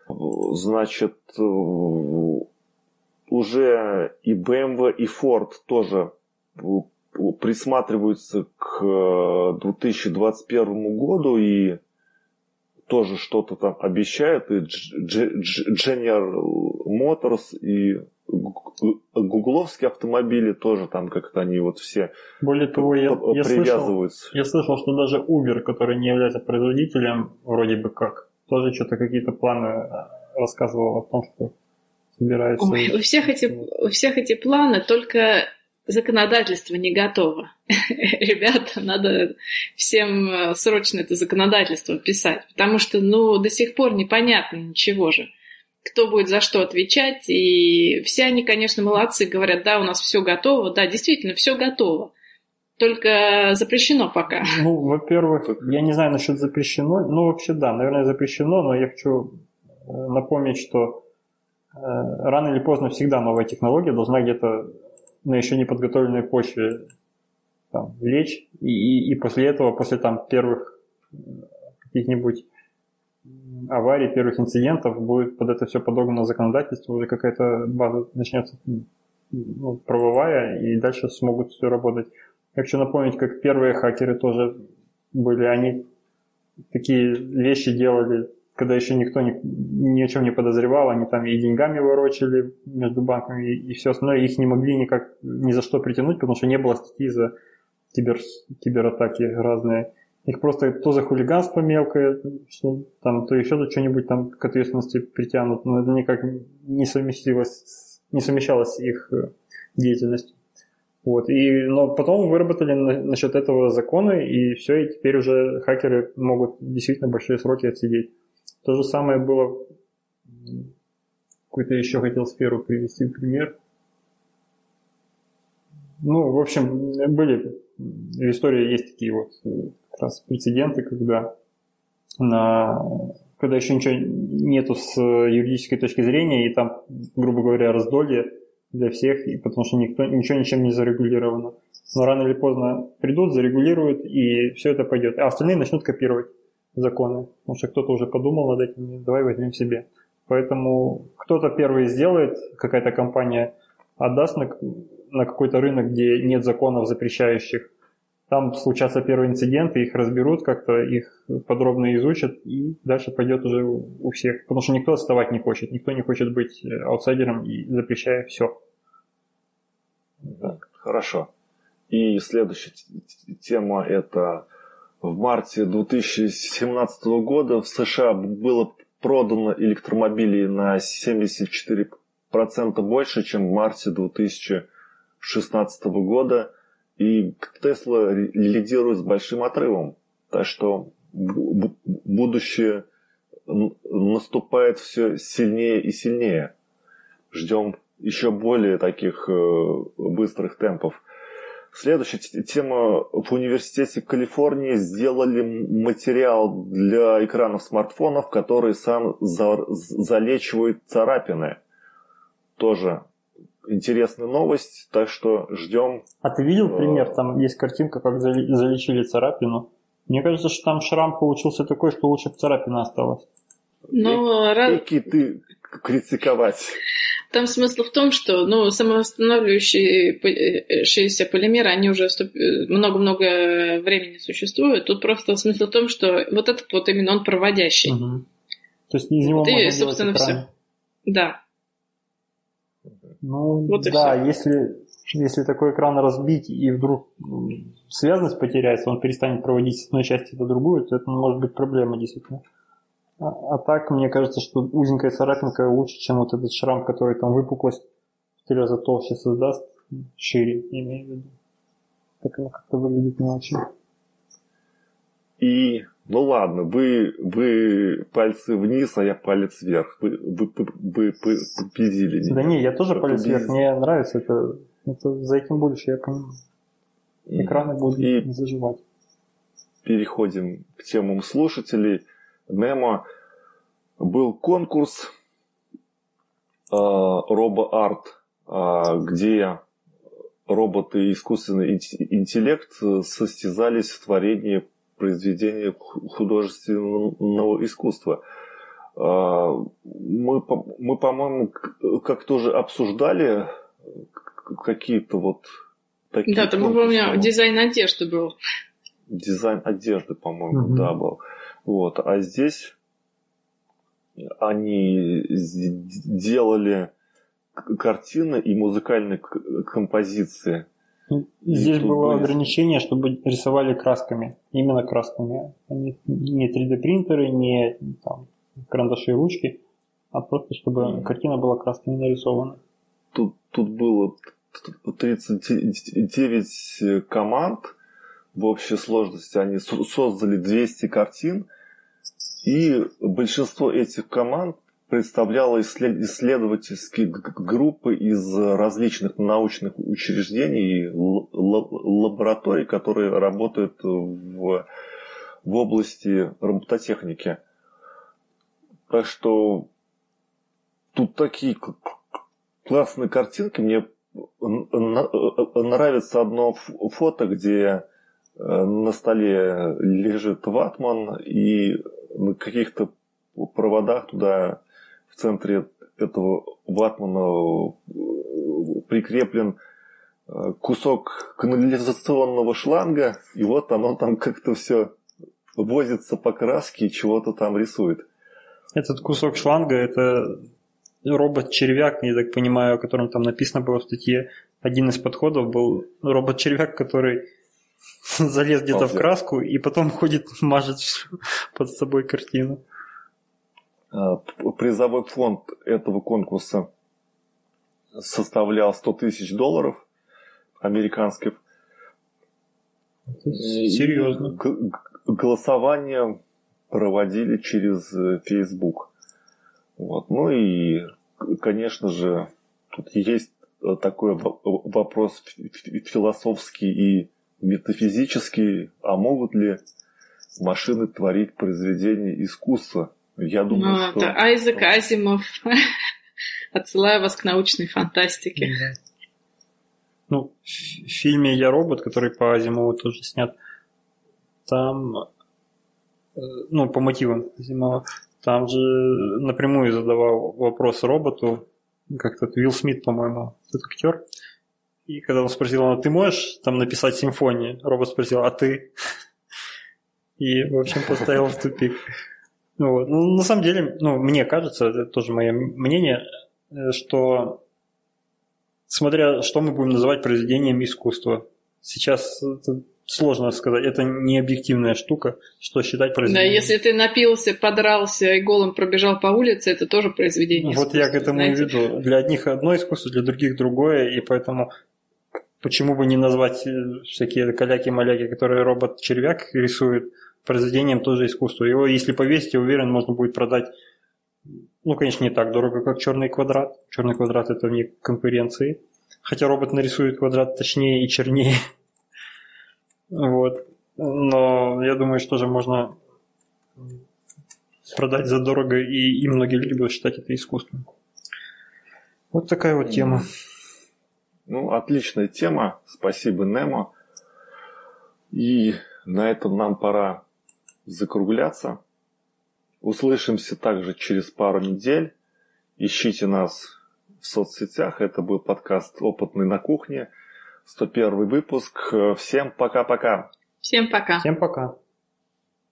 Значит, уже и BMW, и Ford тоже присматриваются к 2021 году и тоже что-то там обещают. И General Motors, и гугловские автомобили тоже там как-то они вот все Более того, я, я, привязываются. Слышал, я слышал, что даже Uber, который не является производителем, вроде бы как, тоже что-то какие-то планы э, рассказывал о том, что собирается... Ой, у всех эти, у всех эти планы, только законодательство не готово. Ребята, надо всем э, срочно это законодательство писать, потому что, ну, до сих пор непонятно ничего же. Кто будет за что отвечать, и все они, конечно, молодцы, говорят, да, у нас все готово, да, действительно, все готово. Только запрещено пока. Ну, во-первых, я не знаю насчет запрещено. Ну, вообще, да, наверное, запрещено, но я хочу э, напомнить, что э, рано или поздно всегда новая технология должна где-то на еще не подготовленной почве там, лечь, и, и, и после этого, после там первых каких-нибудь аварий, первых инцидентов, будет под это все подогнано законодательство, уже какая-то база начнется ну, правовая, и дальше смогут все работать. Я хочу напомнить, как первые хакеры тоже были, они такие вещи делали когда еще никто ни, ни о чем не подозревал, они там и деньгами ворочали между банками, и, и все остальное, их не могли никак ни за что притянуть, потому что не было статьи за кибер, кибератаки разные. Их просто то за хулиганство мелкое, что там, то еще что-нибудь там к ответственности притянут, но это никак не совместилось, не совмещалось их э, деятельностью. Вот. И, но потом выработали на, насчет этого законы, и все, и теперь уже хакеры могут действительно большие сроки отсидеть. То же самое было, какой-то еще хотел сферу привести пример. Ну, в общем, были, в истории есть такие вот раз прецеденты, когда на когда еще ничего нету с юридической точки зрения, и там, грубо говоря, раздолье для всех, и потому что никто, ничего ничем не зарегулировано. Но рано или поздно придут, зарегулируют, и все это пойдет. А остальные начнут копировать законы. Потому что кто-то уже подумал над этим, давай возьмем себе. Поэтому кто-то первый сделает, какая-то компания отдаст на, на какой-то рынок, где нет законов запрещающих. Там случатся первые инциденты, их разберут как-то, их подробно изучат, и дальше пойдет уже у всех. Потому что никто отставать не хочет, никто не хочет быть аутсайдером и запрещая все. Так, хорошо. И следующая тема это в марте 2017 года в США было продано электромобилей на 74% больше, чем в марте 2016 года. И Тесла лидирует с большим отрывом. Так что будущее наступает все сильнее и сильнее. Ждем еще более таких э, быстрых темпов. Следующая тема. В университете Калифорнии сделали материал для экранов смартфонов, который сам за, залечивает царапины. Тоже интересная новость, так что ждем. А ты видел э, пример? Там есть картинка, как залечили царапину. Мне кажется, что там шрам получился такой, что лучше бы царапина осталась. Ну, раз... ты критиковать. Там смысл в том, что ну, самовосстанавливающиеся полимеры, они уже много-много времени существуют. Тут просто смысл в том, что вот этот вот именно он проводящий. Угу. То есть из него Ты, можно собственно, все. Да. Ну, вот да, если, если такой экран разбить и вдруг связанность потеряется, он перестанет проводить с одной части до другую, то это может быть проблема действительно. А, а так, мне кажется, что узенькая царапинка лучше, чем вот этот шрам, который там выпуклость в три раза толще создаст, шире, имею в виду. Так оно как-то выглядит не очень. И, ну ладно, вы, вы пальцы вниз, а я палец вверх. Вы, вы, вы, вы победили меня. Да не, я тоже палец вверх. Мне нравится это Это, за этим больше, я понимаю. Экраны будут И не заживать. переходим к темам слушателей. Немо был конкурс э, RoboArt, э, где роботы и искусственный ин- интеллект состязались в творении произведения ху- художественного искусства. А, Мы, по- мы по-моему, к- как-то уже обсуждали какие-то вот такие Да, там, конкурсы. помню, дизайн одежды был. Дизайн одежды, по-моему, Мгм. да, был. Вот. А здесь они сделали к- картины и музыкальные к- композиции. Ну, Здесь тут было были- ограничение, чтобы рисовали красками. Именно красками. А не, не 3D принтеры, не там, карандаши и ручки, а просто чтобы Мгм. картина была красками нарисована. Тут, тут было т- 39 команд. В общей сложности они со- создали 200 картин. И большинство этих команд представляло исслед- исследовательские группы из различных научных учреждений и лабораторий, которые работают в, в области робототехники. Так что тут такие классные картинки. Мне на- нравится одно фото, где э, на столе лежит ватман и на каких-то проводах туда в центре этого ватмана э, прикреплен э, кусок канализационного шланга, и вот оно там как-то все возится по краске и чего-то там рисует. Этот кусок шланга, это робот-червяк, я так понимаю, о котором там написано было в статье. Один из подходов был робот-червяк, который залез где-то в краску и потом ходит, мажет под собой картину. П- Призовой фонд этого конкурса составлял 100 тысяч долларов американских. И серьезно. г- Голосование проводили через э, Facebook. Вот. Ну и, конечно же, тут есть э, такой во- вопрос фи- фи- философский и метафизический. А могут ли машины творить произведения искусства? Я думаю, Ну, что... это Айзек Азимов. Отсылаю вас к научной фантастике. Да. Ну, в фи- фильме «Я робот», который по Азимову тоже снят, там, э, ну, по мотивам Азимова, там же напрямую задавал вопрос роботу, как-то Уилл Смит, по-моему, этот актер. И когда он спросил, а ты можешь там написать симфонию? Робот спросил, а ты? И, в общем, поставил в тупик. Ну, вот. ну, на самом деле, ну, мне кажется, это тоже мое мнение, э, что смотря что мы будем называть произведением искусства. Сейчас это сложно сказать, это не объективная штука, что считать Да, произведением. если ты напился, подрался и голым пробежал по улице, это тоже произведение Вот я к искусства, этому и знаете. веду. Для одних одно искусство, для других другое, и поэтому почему бы не назвать э, всякие каляки-маляки, которые робот-червяк рисует, произведением тоже искусство. Его, если повесить, я уверен, можно будет продать, ну, конечно, не так дорого, как черный квадрат. Черный квадрат это вне конкуренции. Хотя робот нарисует квадрат точнее и чернее. Вот. Но я думаю, что же можно продать задорого, и, и многие люди будут считать это искусством. Вот такая вот тема. Ну, отличная тема. Спасибо, Немо. И на этом нам пора закругляться. Услышимся также через пару недель. Ищите нас в соцсетях. Это был подкаст «Опытный на кухне». 101 выпуск. Всем пока-пока. Всем пока. Всем пока.